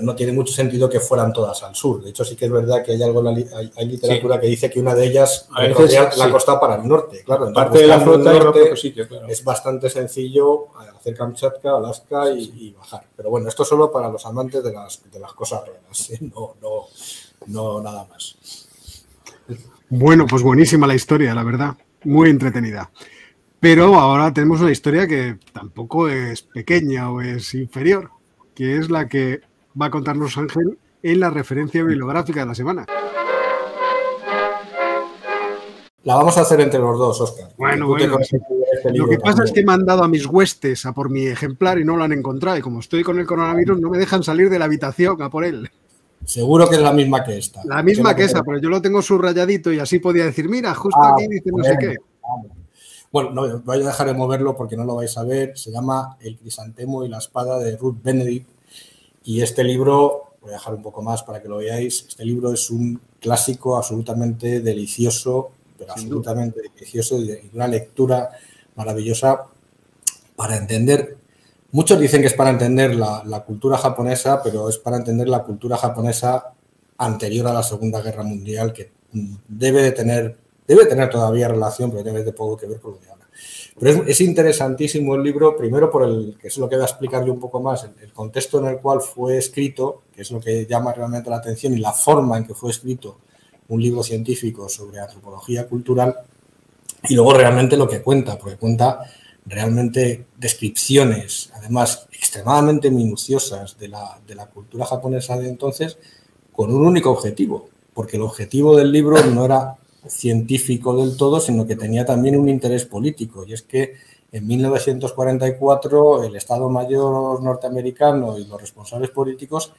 no tiene mucho sentido que fueran todas al sur. De hecho, sí que es verdad que hay algo hay, literatura que dice que una de ellas recorría la costa para el norte. Claro, parte de la flota norte, sitio, es bastante sencillo hacer Kamchatka, Alaska y, bajar. Pero bueno, esto solo para los amantes de las, de las cosas raras, ¿eh? no, no, no nada más. Bueno, pues buenísima la historia, la verdad. Muy entretenida. Pero ahora tenemos una historia que tampoco es pequeña o es inferior, que es la que va a contarnos Ángel en la referencia bibliográfica de la semana. La vamos a hacer entre los dos, Oscar. Bueno, bueno. Este lo que pasa es que me han dado a mis huestes a por mi ejemplar y no lo han encontrado. Y como estoy con el coronavirus, no me dejan salir de la habitación a por él. Seguro que es la misma que esta. La misma que, esa, pero yo lo tengo subrayadito y así podía decir, mira, justo ah, aquí dice no sé qué. Bueno, no, voy a dejar de moverlo porque no lo vais a ver. Se llama El crisantemo y la espada de Ruth Benedict y este libro, voy a dejar un poco más para que lo veáis, este libro es un clásico absolutamente delicioso, pero absolutamente delicioso y una lectura maravillosa para entender. Muchos dicen que es para entender la, la cultura japonesa, pero es para entender la cultura japonesa anterior a la Segunda Guerra Mundial, que debe de tener, debe tener todavía relación, pero debe de poco que ver con lo de pero es, interesantísimo el libro, primero por el, que es lo que voy a explicar yo un poco más, el, contexto en el cual fue escrito, que es lo que llama realmente la atención, y la forma en que fue escrito un libro científico sobre antropología cultural, y luego realmente lo que cuenta, porque cuenta realmente descripciones, además extremadamente minuciosas de la cultura japonesa de entonces, con un único objetivo, porque el objetivo del libro no era científico del todo, sino que tenía también un interés político, y es que en 1944 el Estado Mayor norteamericano y los responsables políticos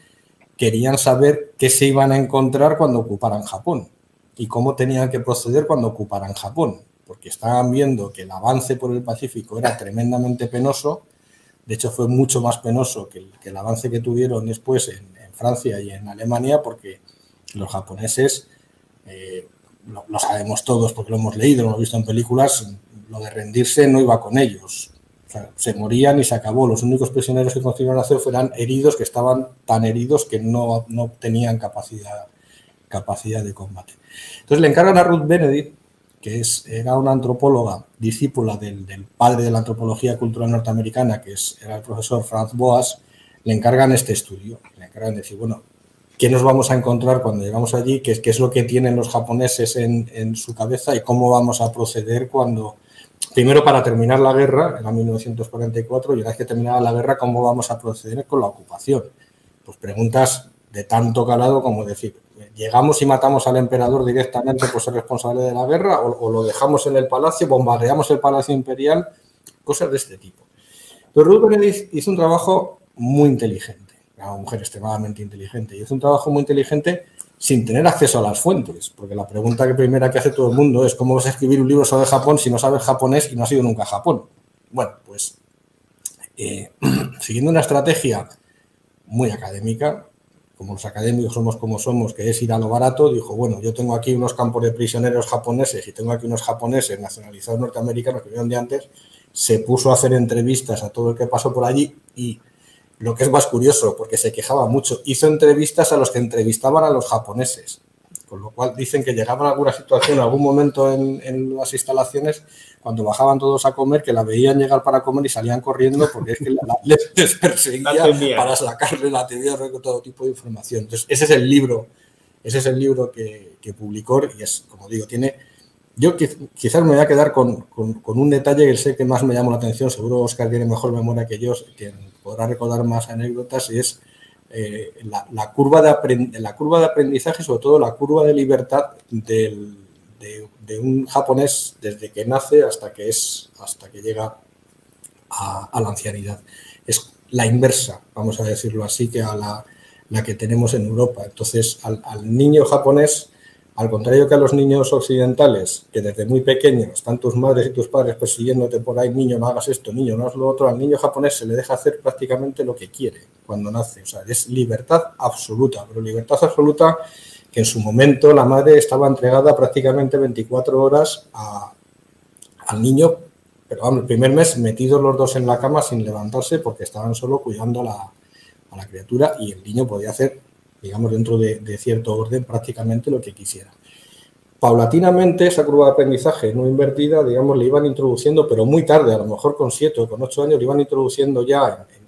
querían saber qué se iban a encontrar cuando ocuparan Japón y cómo tenían que proceder cuando ocuparan Japón, porque estaban viendo que el avance por el Pacífico era tremendamente penoso, de hecho fue mucho más penoso que el, avance que tuvieron después en, Francia y en Alemania, porque los japoneses, eh, lo, sabemos todos porque lo hemos leído, lo hemos visto en películas, lo de rendirse no iba con ellos. se morían y se acabó. Los únicos prisioneros que consiguieron hacer fueran heridos que estaban tan heridos que no, no tenían capacidad, capacidad de combate. Entonces le encargan a Ruth Benedict, que es, era una antropóloga, discípula del, padre de la antropología cultural norteamericana, que es, era el profesor Franz Boas, le encargan este estudio. Le encargan decir, bueno, ¿qué nos vamos a encontrar cuando llegamos allí? ¿Qué, es lo que tienen los japoneses en, su cabeza y cómo vamos a proceder cuando primero para terminar la guerra, era 1944, y una vez que terminara la guerra, ¿cómo vamos a proceder con la ocupación? Pues preguntas de tanto calado como decir, ¿llegamos y matamos al emperador directamente por ser responsable de la guerra o, lo dejamos en el palacio, bombardeamos el palacio imperial? Cosas de este tipo. Entonces, Ruth hizo un trabajo muy inteligente, una mujer extremadamente inteligente, y hizo un trabajo muy inteligente sin tener acceso a las fuentes, porque la pregunta que primera que hace todo el mundo es cómo vas a escribir un libro sobre Japón si no sabes japonés y no has ido nunca a Japón. Bueno, pues eh, siguiendo una estrategia muy académica, como los académicos somos como somos, que es ir a lo barato, dijo, bueno, yo tengo aquí unos campos de prisioneros japoneses y tengo aquí unos japoneses nacionalizados norteamericanos que vinieron de antes, se puso a hacer entrevistas a todo el que pasó por allí y lo que es más curioso, porque se quejaba mucho, hizo entrevistas a los que entrevistaban a los japoneses, con lo cual dicen que llegaba a alguna situación, algún momento en, las instalaciones, cuando bajaban todos a comer, que la veían llegar para comer y salían corriendo porque es que les, perseguía para sacarle la teoría de todo tipo de información. Entonces, ese es el libro, ese es el libro que, que publicó y es, como digo, tiene yo quizás me voy a quedar con, un detalle que sé que más me llamó la atención, seguro Oscar tiene mejor memoria que yo, quien podrá recordar más anécdotas, y es eh, la, curva de la curva de aprendizaje, sobre todo la curva de libertad de, un japonés desde que nace hasta que, es, hasta que llega a, la ancianidad. Es la inversa, vamos a decirlo así, que a la, que tenemos en Europa. Entonces, al niño japonés al contrario que a los niños occidentales, que desde muy pequeños están tus madres y tus padres persiguiéndote por ahí, niño, no hagas esto, niño, no hagas lo otro, al niño japonés se le deja hacer prácticamente lo que quiere cuando nace. O sea, es libertad absoluta, pero libertad absoluta que en su momento la madre estaba entregada prácticamente 24 horas al niño, pero vamos, el primer mes metidos los dos en la cama sin levantarse porque estaban solo cuidando a la criatura y el niño podía hacer digamos, dentro de, cierto orden, prácticamente lo que quisiera. Paulatinamente, esa curva de aprendizaje no invertida, digamos, le iban introduciendo, pero muy tarde, a lo mejor con siete o con ocho años, le iban introduciendo ya en,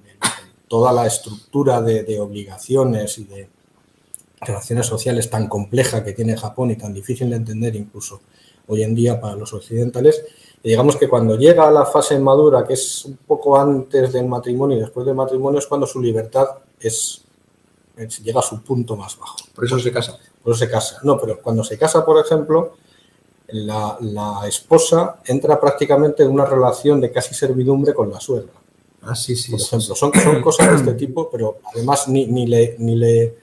toda la estructura de, obligaciones y de relaciones sociales tan compleja que tiene Japón y tan difícil de entender incluso hoy en día para los occidentales, digamos que cuando llega a la fase madura, que es un poco antes del matrimonio y después del matrimonio, es cuando su libertad es llega a su punto más bajo. Por eso se casa. Por eso se casa. No, pero cuando se casa, por ejemplo, la, esposa entra prácticamente en una relación de casi servidumbre con la suegra. Ah, sí, sí. Por ejemplo, Son, son, cosas de este tipo, pero además ni, ni, le, ni le.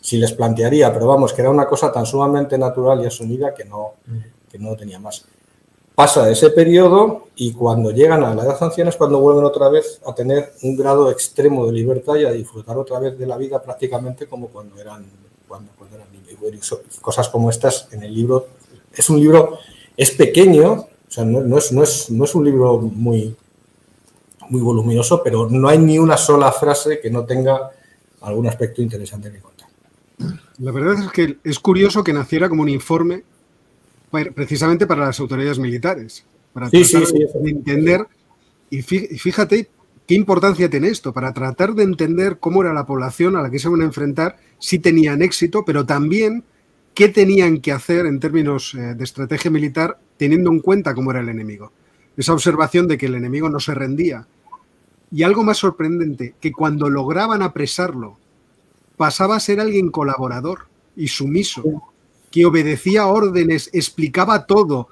Si les plantearía, pero vamos, que era una cosa tan sumamente natural y asumida que no, mm. que no tenía más pasa ese periodo y cuando llegan a la edad anciana es cuando vuelven otra vez a tener un grado extremo de libertad y a disfrutar otra vez de la vida prácticamente como cuando eran, cuando, eran niños. Cosas como estas en el libro, es un libro, es pequeño, o sea, no, es, no, es, no es un libro muy, muy voluminoso, pero no hay ni una sola frase que no tenga algún aspecto interesante que contar. La verdad es que es curioso que naciera como un informe precisamente para las autoridades militares, para tratar de entender, y fíjate qué importancia tiene esto, para tratar de entender cómo era la población a la que se iban a enfrentar, si tenían éxito, pero también qué tenían que hacer en términos eh, de estrategia militar teniendo en cuenta cómo era el enemigo. Esa observación de que el enemigo no se rendía. Y algo más sorprendente, que cuando lograban apresarlo, pasaba a ser alguien colaborador y sumiso, que obedecía órdenes, explicaba todo,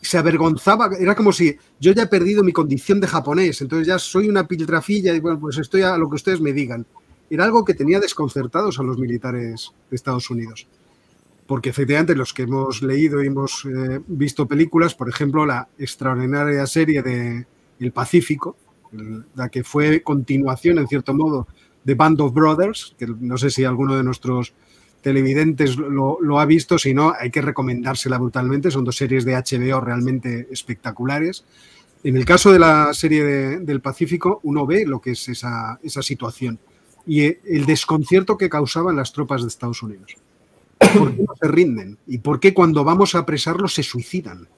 se avergonzaba, era como si yo ya he perdido mi condición de japonés, entonces ya soy una piltrafilla y bueno, pues estoy a lo que ustedes me digan. Era algo que tenía desconcertados a los militares de Estados Unidos. Porque efectivamente los que hemos leído y hemos eh, visto películas, por ejemplo, la extraordinaria serie de El Pacífico, la que fue continuación, en cierto modo, de Band of Brothers, que no sé si alguno de nuestros televidentes lo, ha visto, si no, hay que recomendársela brutalmente. Son dos series de HBO realmente espectaculares. En el caso de la serie del Pacífico, uno ve lo que es esa, situación y el desconcierto que causaban las tropas de Estados Unidos. ¿Por qué no se rinden? ¿Y por qué cuando vamos a apresarlos se suicidan?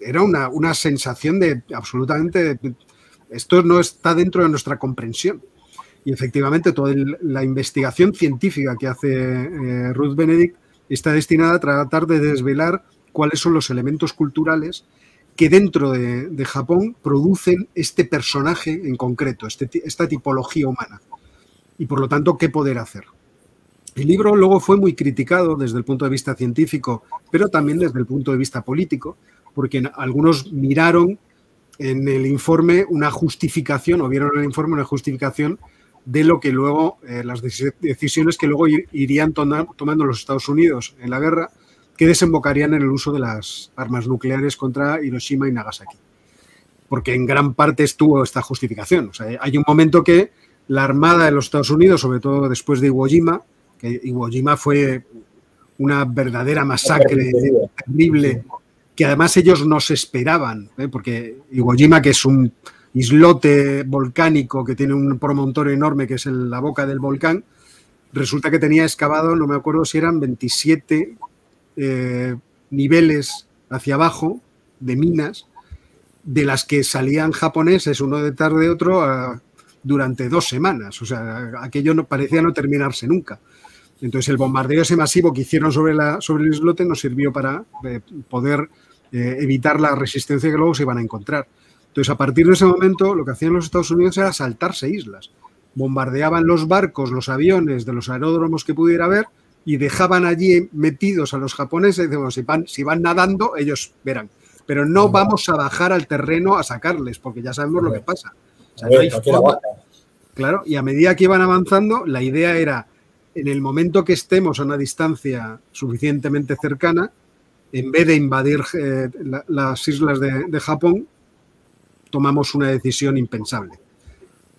era una sensación de absolutamente... Esto no está dentro de nuestra comprensión. Y efectivamente, toda la investigación científica que hace eh, Ruth Benedict está destinada a tratar de desvelar cuáles son los elementos culturales que dentro de, Japón producen este personaje en concreto, este, esta tipología humana. Y por lo tanto, ¿qué poder hacer? El libro luego fue muy criticado desde el punto de vista científico, pero también desde el punto de vista político, porque algunos miraron en el informe una justificación, o vieron en el informe una justificación de lo que luego, eh, las decisiones que luego irían tomando los Estados Unidos en la guerra, que desembocarían en el uso de las armas nucleares contra Hiroshima y Nagasaki. Porque en gran parte estuvo esta justificación. hay un momento que la Armada de los Estados Unidos, sobre todo después de Iwo Jima, que Iwo Jima fue una verdadera masacre terrible, que además ellos no se esperaban, ¿eh? porque Iwo Jima, que es un islote volcánico que tiene un promontorio enorme que es la boca del volcán, resulta que tenía excavado, no me acuerdo si eran 27 eh, niveles hacia abajo de minas, de las que salían japoneses uno detrás de otro durante dos semanas. O sea, aquello no, parecía no terminarse nunca. Entonces el bombardeo ese masivo que hicieron sobre, la, sobre el islote nos sirvió para eh, poder eh, evitar la resistencia que luego se iban a encontrar. Entonces, a partir de ese momento, lo que hacían los Estados Unidos era saltarse islas. Bombardeaban los barcos, los aviones de los aeródromos que pudiera haber y dejaban allí metidos a los japoneses. Y si van, si van nadando, ellos verán. Pero no vamos a bajar al terreno a sacarles, porque ya sabemos lo que pasa. Claro, y a medida que iban avanzando, la idea era, en el momento que estemos a una distancia suficientemente cercana, en vez de invadir eh, las islas de Japón, tomamos una decisión impensable.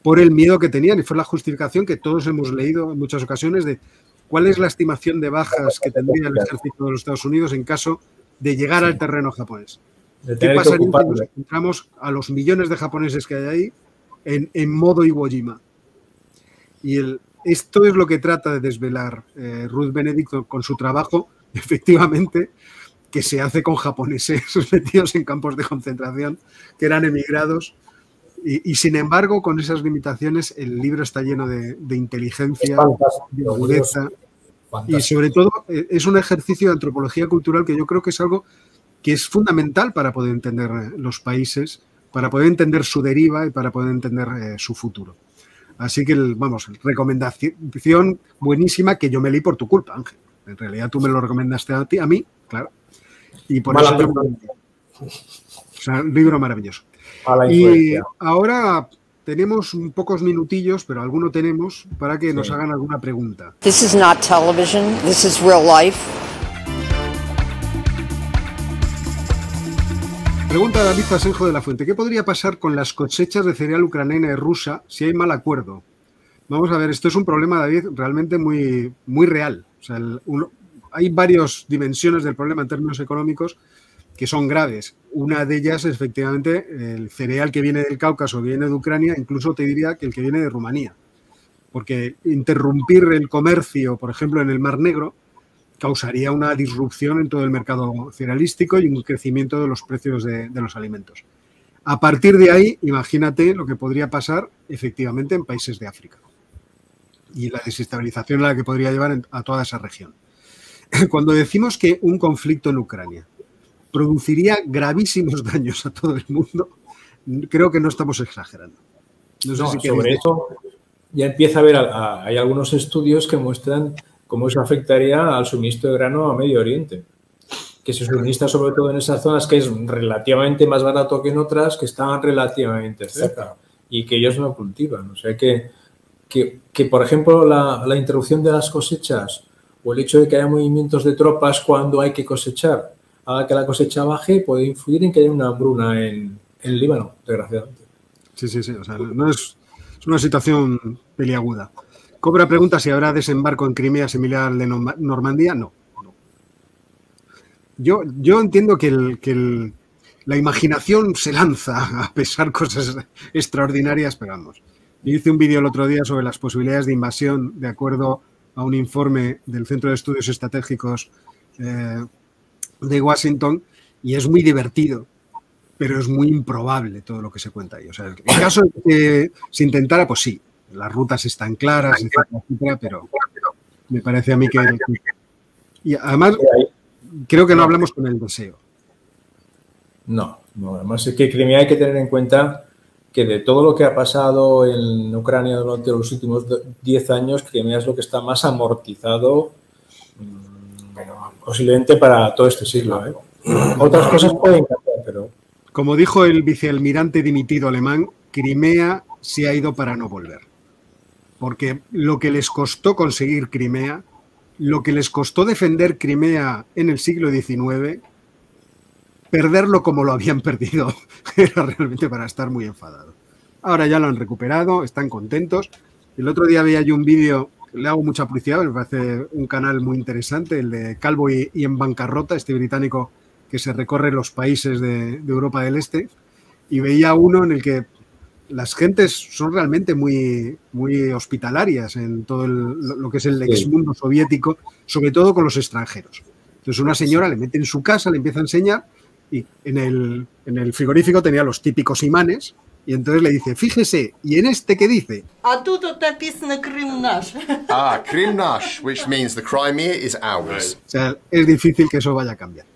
Por el miedo que tenían, y fue la justificación que todos hemos leído en muchas ocasiones de cuál es la estimación de bajas que tendría el ejército de los Estados Unidos en caso de llegar al terreno japonés. ¿Qué pasaría si nos encontramos a los millones de japoneses que hay ahí en, modo Iwo Jima? Y el, esto es lo que trata de desvelar eh, Ruth Benedict con su trabajo, efectivamente, que se hace con japoneses metidos en campos de concentración que eran emigrados. Y, sin embargo, con esas limitaciones, el libro está lleno de, inteligencia, de agudeza. Y sobre todo, eh, es un ejercicio de antropología cultural que yo creo que es algo que es fundamental para poder entender eh, los países, para poder entender su deriva y para poder entender eh, su futuro. Así que, vamos, recomendación buenísima que yo me leí por tu culpa, Ángel. En realidad tú me lo recomendaste a ti, a mí, claro. Y por eso o sea, un libro maravilloso. Y ahora tenemos pocos minutillos, pero alguno tenemos para que nos hagan alguna pregunta. This is not television, this is real life. Pregunta David Asenjo de la Fuente. ¿Qué podría pasar con las cosechas de cereal ucraniana y rusa si hay mal acuerdo? Vamos a ver, esto es un problema, David, realmente muy, muy real. O sea, el, hay varias dimensiones del problema en términos económicos que son graves. Una de ellas es efectivamente el cereal que viene del Cáucaso, viene de Ucrania, incluso te diría que el que viene de Rumanía. Porque interrumpir el comercio, por ejemplo, en el Mar Negro, causaría una disrupción en todo el mercado cerealístico y un crecimiento de los precios de, los alimentos. A partir de ahí, imagínate lo que podría pasar efectivamente en países de África y la desestabilización a la que podría llevar a toda esa región. cuando decimos que un conflicto en Ucrania produciría gravísimos daños a todo el mundo, creo que no estamos exagerando. No sé si sobre eso ya empieza a haber, hay algunos estudios que muestran cómo eso afectaría al suministro de grano a Medio Oriente, que se suministra sobre todo en esas zonas que es relativamente más barato que en otras que están relativamente cerca y que ellos no cultivan. O sea que, que, por ejemplo, la, la interrupción de las cosechas o el hecho de que haya movimientos de tropas cuando hay que cosechar haga que la cosecha baje, puede influir en que haya una hambruna en, el Líbano, desgraciadamente. Sí, sí, sí. O sea, no es, una situación peliaguda. Cobra pregunta si habrá desembarco en Crimea similar al de Normandía. No. Yo, yo entiendo que, el, la imaginación se lanza a pesar cosas extraordinarias, pero vamos. Yo hice un vídeo el otro día sobre las posibilidades de invasión de acuerdo un informe del Centro de Estudios Estratégicos eh, de Washington y es muy divertido, pero es muy improbable todo lo que se cuenta ahí. O sea, en caso de que se intentara, pues sí, las rutas están claras, etcétera, pero me parece a mí que... Y además, creo que no hablamos con el deseo. No, no, además es que Crimea hay que tener en cuenta que de todo lo que ha pasado en Ucrania durante los últimos 10 años, Crimea es lo que está más amortizado posiblemente para todo este siglo. ¿eh? Otras cosas pueden cambiar, pero... Como dijo el vicealmirante dimitido alemán, Crimea se ha ido para no volver. Porque lo que les costó conseguir Crimea, lo que les costó defender Crimea en el siglo XIX, perderlo como lo habían perdido era realmente para estar muy enfadado. Ahora ya lo han recuperado, están contentos. El otro día veía yo un vídeo le hago mucha publicidad, me parece un canal muy interesante, el de Calvo y, en bancarrota, este británico que se recorre los países de, Europa del Este, y veía uno en el que las gentes son realmente muy, muy hospitalarias en todo lo que es el ex mundo soviético, sobre todo con los extranjeros. Entonces una señora le mete en su casa, le empieza a enseñar y en el, en el frigorífico tenía los típicos imanes y entonces le dice, fíjese, ¿y en este qué dice? Ah, Krim which means the Crimea is ours. O sea, es difícil que eso vaya a cambiar.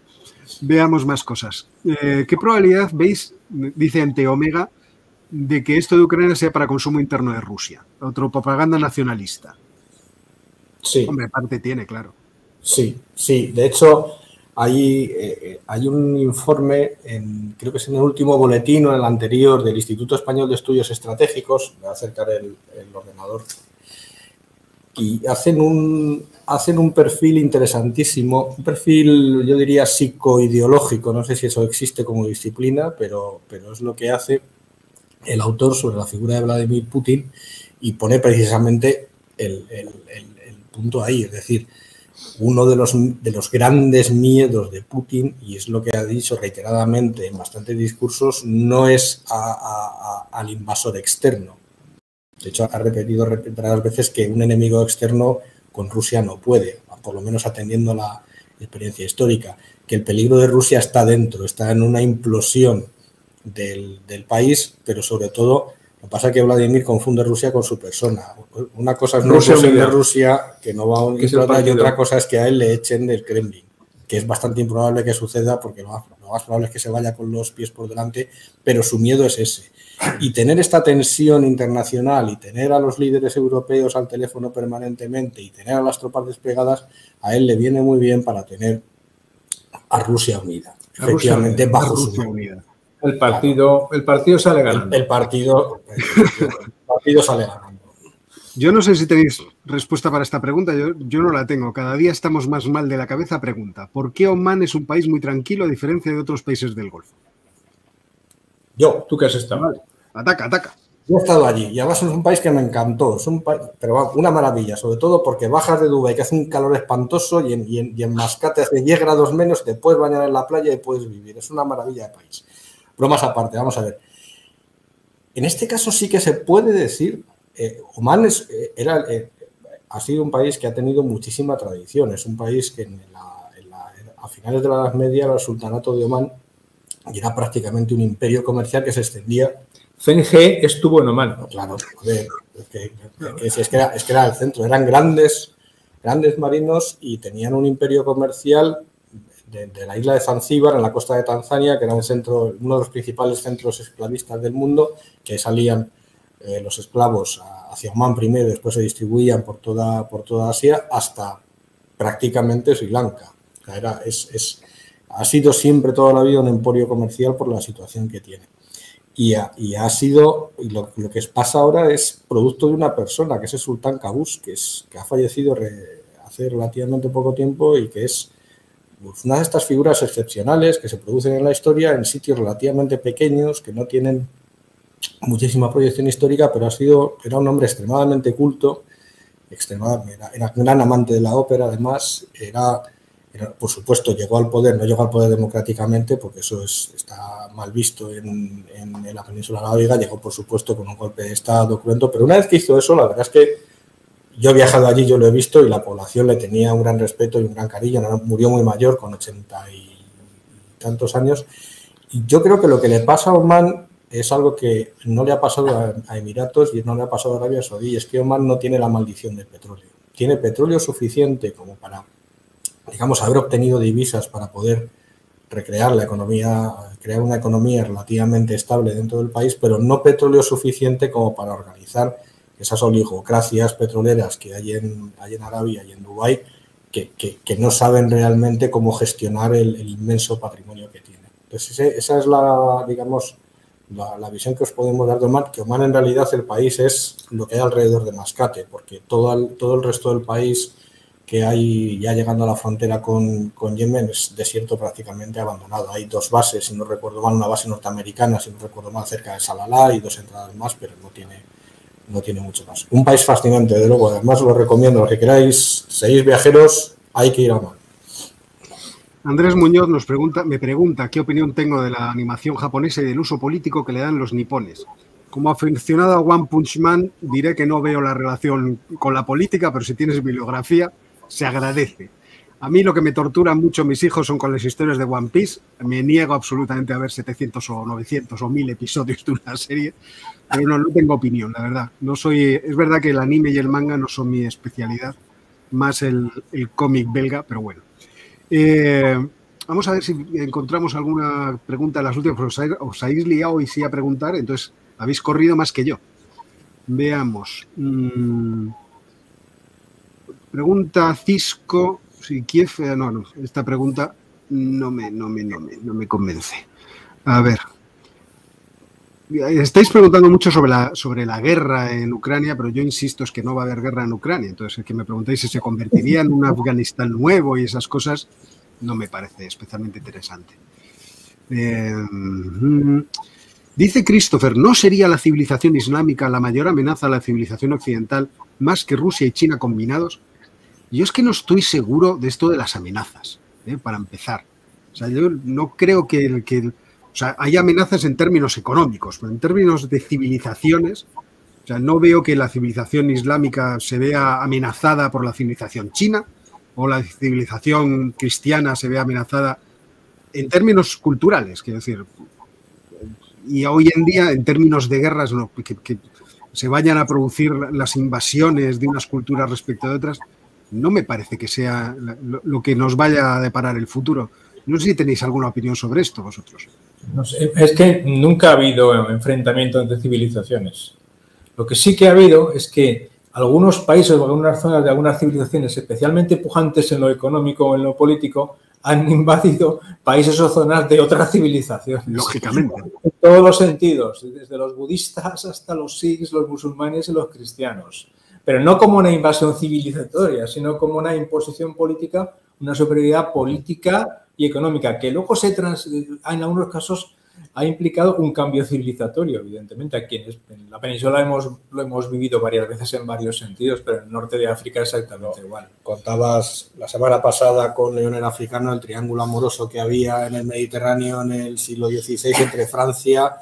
Veamos más cosas. Eh, ¿Qué probabilidad veis, dice ante Omega, de que esto de Ucrania sea para consumo interno de Rusia? Otro propaganda nacionalista. Sí. Hombre, parte tiene, claro. Sí, sí. De hecho, hay, eh, hay un informe, en, creo que es en el último boletín o en el anterior del Instituto Español de Estudios Estratégicos, voy a acercar el, ordenador, y hacen un, perfil interesantísimo, un perfil, yo diría, psicoideológico, no sé si eso existe como disciplina, pero, es lo que hace el autor sobre la figura de Vladimir Putin y pone precisamente el punto ahí, es decir, uno de los, de los grandes miedos de Putin, y es lo que ha dicho reiteradamente en bastantes discursos, no es al invasor externo. De hecho, ha repetido repetidas veces que un enemigo externo con Rusia no puede, por lo menos atendiendo la experiencia histórica, que el peligro de Rusia está dentro, está en una implosión del, del país, pero sobre todo lo que pasa es que Vladimir confunde Rusia con su persona. Una cosa es no Rusia de Rusia, que no va a un y otra cosa es que a él le echen del Kremlin, que es bastante improbable que suceda porque lo más, probable es que se vaya con los pies por delante, pero su miedo es ese. Y tener esta tensión internacional y tener a los líderes europeos al teléfono permanentemente y tener a las tropas desplegadas, a él le viene muy bien para tener a Rusia unida, efectivamente bajo su unidad. El partido, el partido sale ganando. El, partido, el partido sale ganando. Yo no sé si tenéis respuesta para esta pregunta, yo, yo, no la tengo. Cada día estamos más mal de la cabeza. Pregunta, ¿por qué Oman es un país muy tranquilo a diferencia de otros países del Golfo? Yo, ¿tú qué has estado? Ataca, ataca. Yo he estado allí y además es un país que me encantó, es un pero una maravilla, sobre todo porque bajas de Dubái que hace un calor espantoso y en, y en, y en Mascate hace 10 grados menos, te puedes bañar en la playa y puedes vivir, es una maravilla de país bromas aparte, vamos a ver. En este caso sí que se puede decir, eh, Oman eh, era, eh, ha sido un país que ha tenido muchísima tradición, es un país que a finales de la Edad Media el sultanato de Oman era prácticamente un imperio comercial que se extendía. Fenge estuvo en Oman. Claro, es, que, es, que era, es que era el centro, eran grandes, grandes marinos y tenían un imperio comercial de, la isla de Zanzíbar, en la costa de Tanzania, que era un centro, uno de los principales centros esclavistas del mundo, que salían eh, los esclavos hacia Oman primero y después se distribuían por toda, por toda Asia hasta prácticamente Sri Lanka. era, es, ha sido siempre toda la vida un emporio comercial por la situación que tiene. Y ha, y ha sido, y lo, que pasa ahora es producto de una persona, que es el sultán Qaboos, que, es, que ha fallecido hace relativamente poco tiempo y que es una de estas figuras excepcionales que se producen en la historia en sitios relativamente pequeños, que no tienen muchísima proyección histórica, pero ha sido, era un hombre extremadamente culto, era, un gran amante de la ópera, además, era, por supuesto, llegó al poder, no llegó al poder democráticamente, porque eso es, está mal visto en, en, la península llegó, por supuesto, con un golpe de Estado cruento, pero una vez que hizo eso, la verdad es que yo he viajado allí, yo lo he visto y la población le tenía un gran respeto y un gran cariño. Murió muy mayor, con ochenta y tantos años. Y yo creo que lo que le pasa a Oman es algo que no le ha pasado a, Emiratos y no le ha pasado a Arabia Saudí. Es que Oman no tiene la maldición del petróleo. Tiene petróleo suficiente como para, digamos, haber obtenido divisas para poder recrear la economía, crear una economía relativamente estable dentro del país, pero no petróleo suficiente como para organizar esas oligocracias petroleras que hay en, Arabia y en Dubái, que, no saben realmente cómo gestionar el, inmenso patrimonio que tienen. Entonces, esa es la, digamos, la, visión que os podemos dar de Oman, que Oman en realidad el país es lo que hay alrededor de Mascate, porque todo el, todo el resto del país que hay ya llegando a la frontera con, con, Yemen es desierto prácticamente abandonado. Hay dos bases, si no recuerdo mal, una base norteamericana, si no recuerdo mal, cerca de Salalá y dos entradas más, pero no tiene no tiene mucho más. Un país fascinante, de luego, además lo recomiendo, los que queráis, seis viajeros, hay que ir a Oman. Andrés Muñoz nos pregunta, me pregunta qué opinión tengo de la animación japonesa y del uso político que le dan los nipones. Como aficionado a One Punch Man, diré que no veo la relación con la política, pero si tienes bibliografía, se agradece. A mí lo que me tortura mucho mis hijos son con las historias de One Piece. Me niego absolutamente a ver 700 o 900 o 1000 episodios de una serie, pero no, tengo opinión, la verdad. No soy, es verdad que el anime y el manga no son mi especialidad, más el, cómic belga, pero bueno. Eh, vamos a ver si encontramos alguna pregunta en las últimas, os, os habéis liado y sí a preguntar, entonces habéis corrido más que yo. Veamos. Mm, pregunta Cisco si Kiev, no, no, esta pregunta no me, no me, no me, no me convence. A ver. Estáis preguntando mucho sobre la, sobre la guerra en Ucrania, pero yo insisto es que no va a haber guerra en Ucrania. Entonces, que me preguntáis si se convertiría en un Afganistán nuevo y esas cosas, no me parece especialmente interesante. Eh, mm, dice Christopher, ¿no sería la civilización islámica la mayor amenaza a la civilización occidental más que Rusia y China combinados? Yo es que no estoy seguro de esto de las amenazas, ¿eh? para empezar. O sea, yo no creo que, que o sea, hay amenazas en términos económicos, pero en términos de civilizaciones, o sea, no veo que la civilización islámica se vea amenazada por la civilización china o la civilización cristiana se vea amenazada en términos culturales, quiero decir. Y hoy en día, en términos de guerras, que, que se vayan a producir las invasiones de unas culturas respecto de otras, no me parece que sea lo, que nos vaya a deparar el futuro. No sé si tenéis alguna opinión sobre esto vosotros. No sé, es que nunca ha habido enfrentamientos entre civilizaciones. Lo que sí que ha habido es que algunos países o algunas zonas de algunas civilizaciones especialmente pujantes en lo económico o en lo político han invadido países o zonas de otra civilización. Lógicamente. En todos los sentidos, desde los budistas hasta los sikhs, los musulmanes y los cristianos pero no como una invasión civilizatoria, sino como una imposición política, una superioridad política y económica, que luego se trans, en algunos casos ha implicado un cambio civilizatorio, evidentemente. Aquí en la península hemos, lo hemos vivido varias veces en varios sentidos, pero en el norte de África exactamente igual. Contabas la semana pasada con Leonel Africano el triángulo amoroso que había en el Mediterráneo en el siglo XVI entre Francia,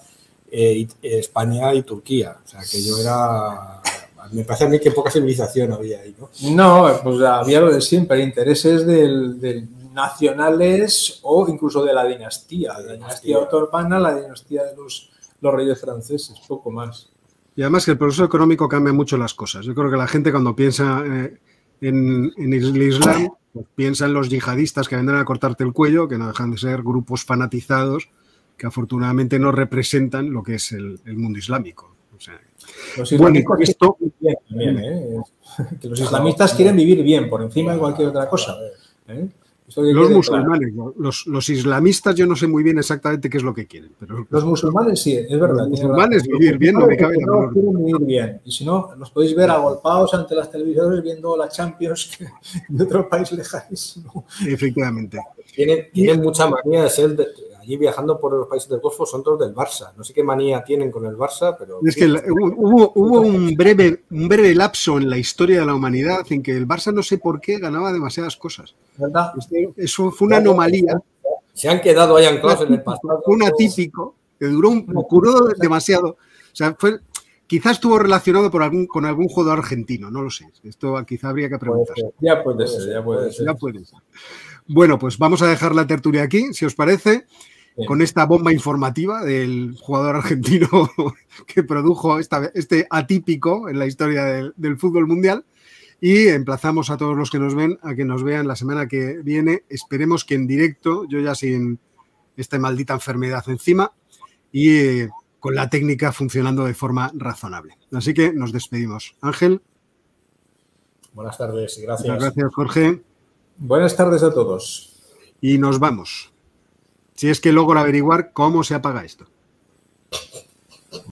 eh, España y Turquía. O sea, que yo era me parece a mí que poca civilización había ahí, ¿no? No, pues había lo de siempre, intereses del, nacionales o incluso de la dinastía, la dinastía otomana, la dinastía de los, los reyes franceses, poco más. Y además que el proceso económico cambia mucho las cosas. Yo creo que la gente cuando piensa eh, en, el Islam Pues piensa en los yihadistas que vendrán a cortarte el cuello, que no dejan de ser grupos fanatizados que afortunadamente no representan lo que es el, mundo islámico. bueno, esto... ¿eh? que los islamistas quieren vivir bien por encima de cualquier otra cosa. ¿eh? Los musulmanes, los, islamistas yo no sé muy bien exactamente qué es lo que quieren. Pero los musulmanes sí, es verdad. Los musulmanes vivir bien, no me cabe la quieren vivir bien. Y si no, los podéis ver agolpados ante las televisores viendo la Champions de otro país lejanísimo. Efectivamente. Tienen, tienen mucha manía de ser allí viajando por los países del Golfo son todos del Barça. No sé qué manía tienen con el Barça, pero... Es que hubo, hubo un, breve, un breve lapso en la historia de la humanidad en que el Barça no sé por qué ganaba demasiadas cosas. ¿Verdad? Este, eso fue una anomalía. Se han quedado ahí anclados en el pasado. Un atípico que duró, un, duró demasiado. O sea, fue, quizás estuvo relacionado por algún, con algún jugador argentino, no lo sé. Esto quizá habría que preguntar. Ya puede ser, ya puede ser. Ya puede ser. Bueno, pues vamos a dejar la tertulia aquí, si os parece con esta bomba informativa del jugador argentino que produjo este atípico en la historia del, fútbol mundial. Y emplazamos a todos los que nos ven a que nos vean la semana que viene. Esperemos que en directo, yo ya sin esta maldita enfermedad encima y eh, con la técnica funcionando de forma razonable. Así que nos despedimos. Ángel. Buenas tardes y gracias. gracias, Jorge. Buenas tardes a todos. Y nos vamos si es que logro averiguar cómo se apaga esto.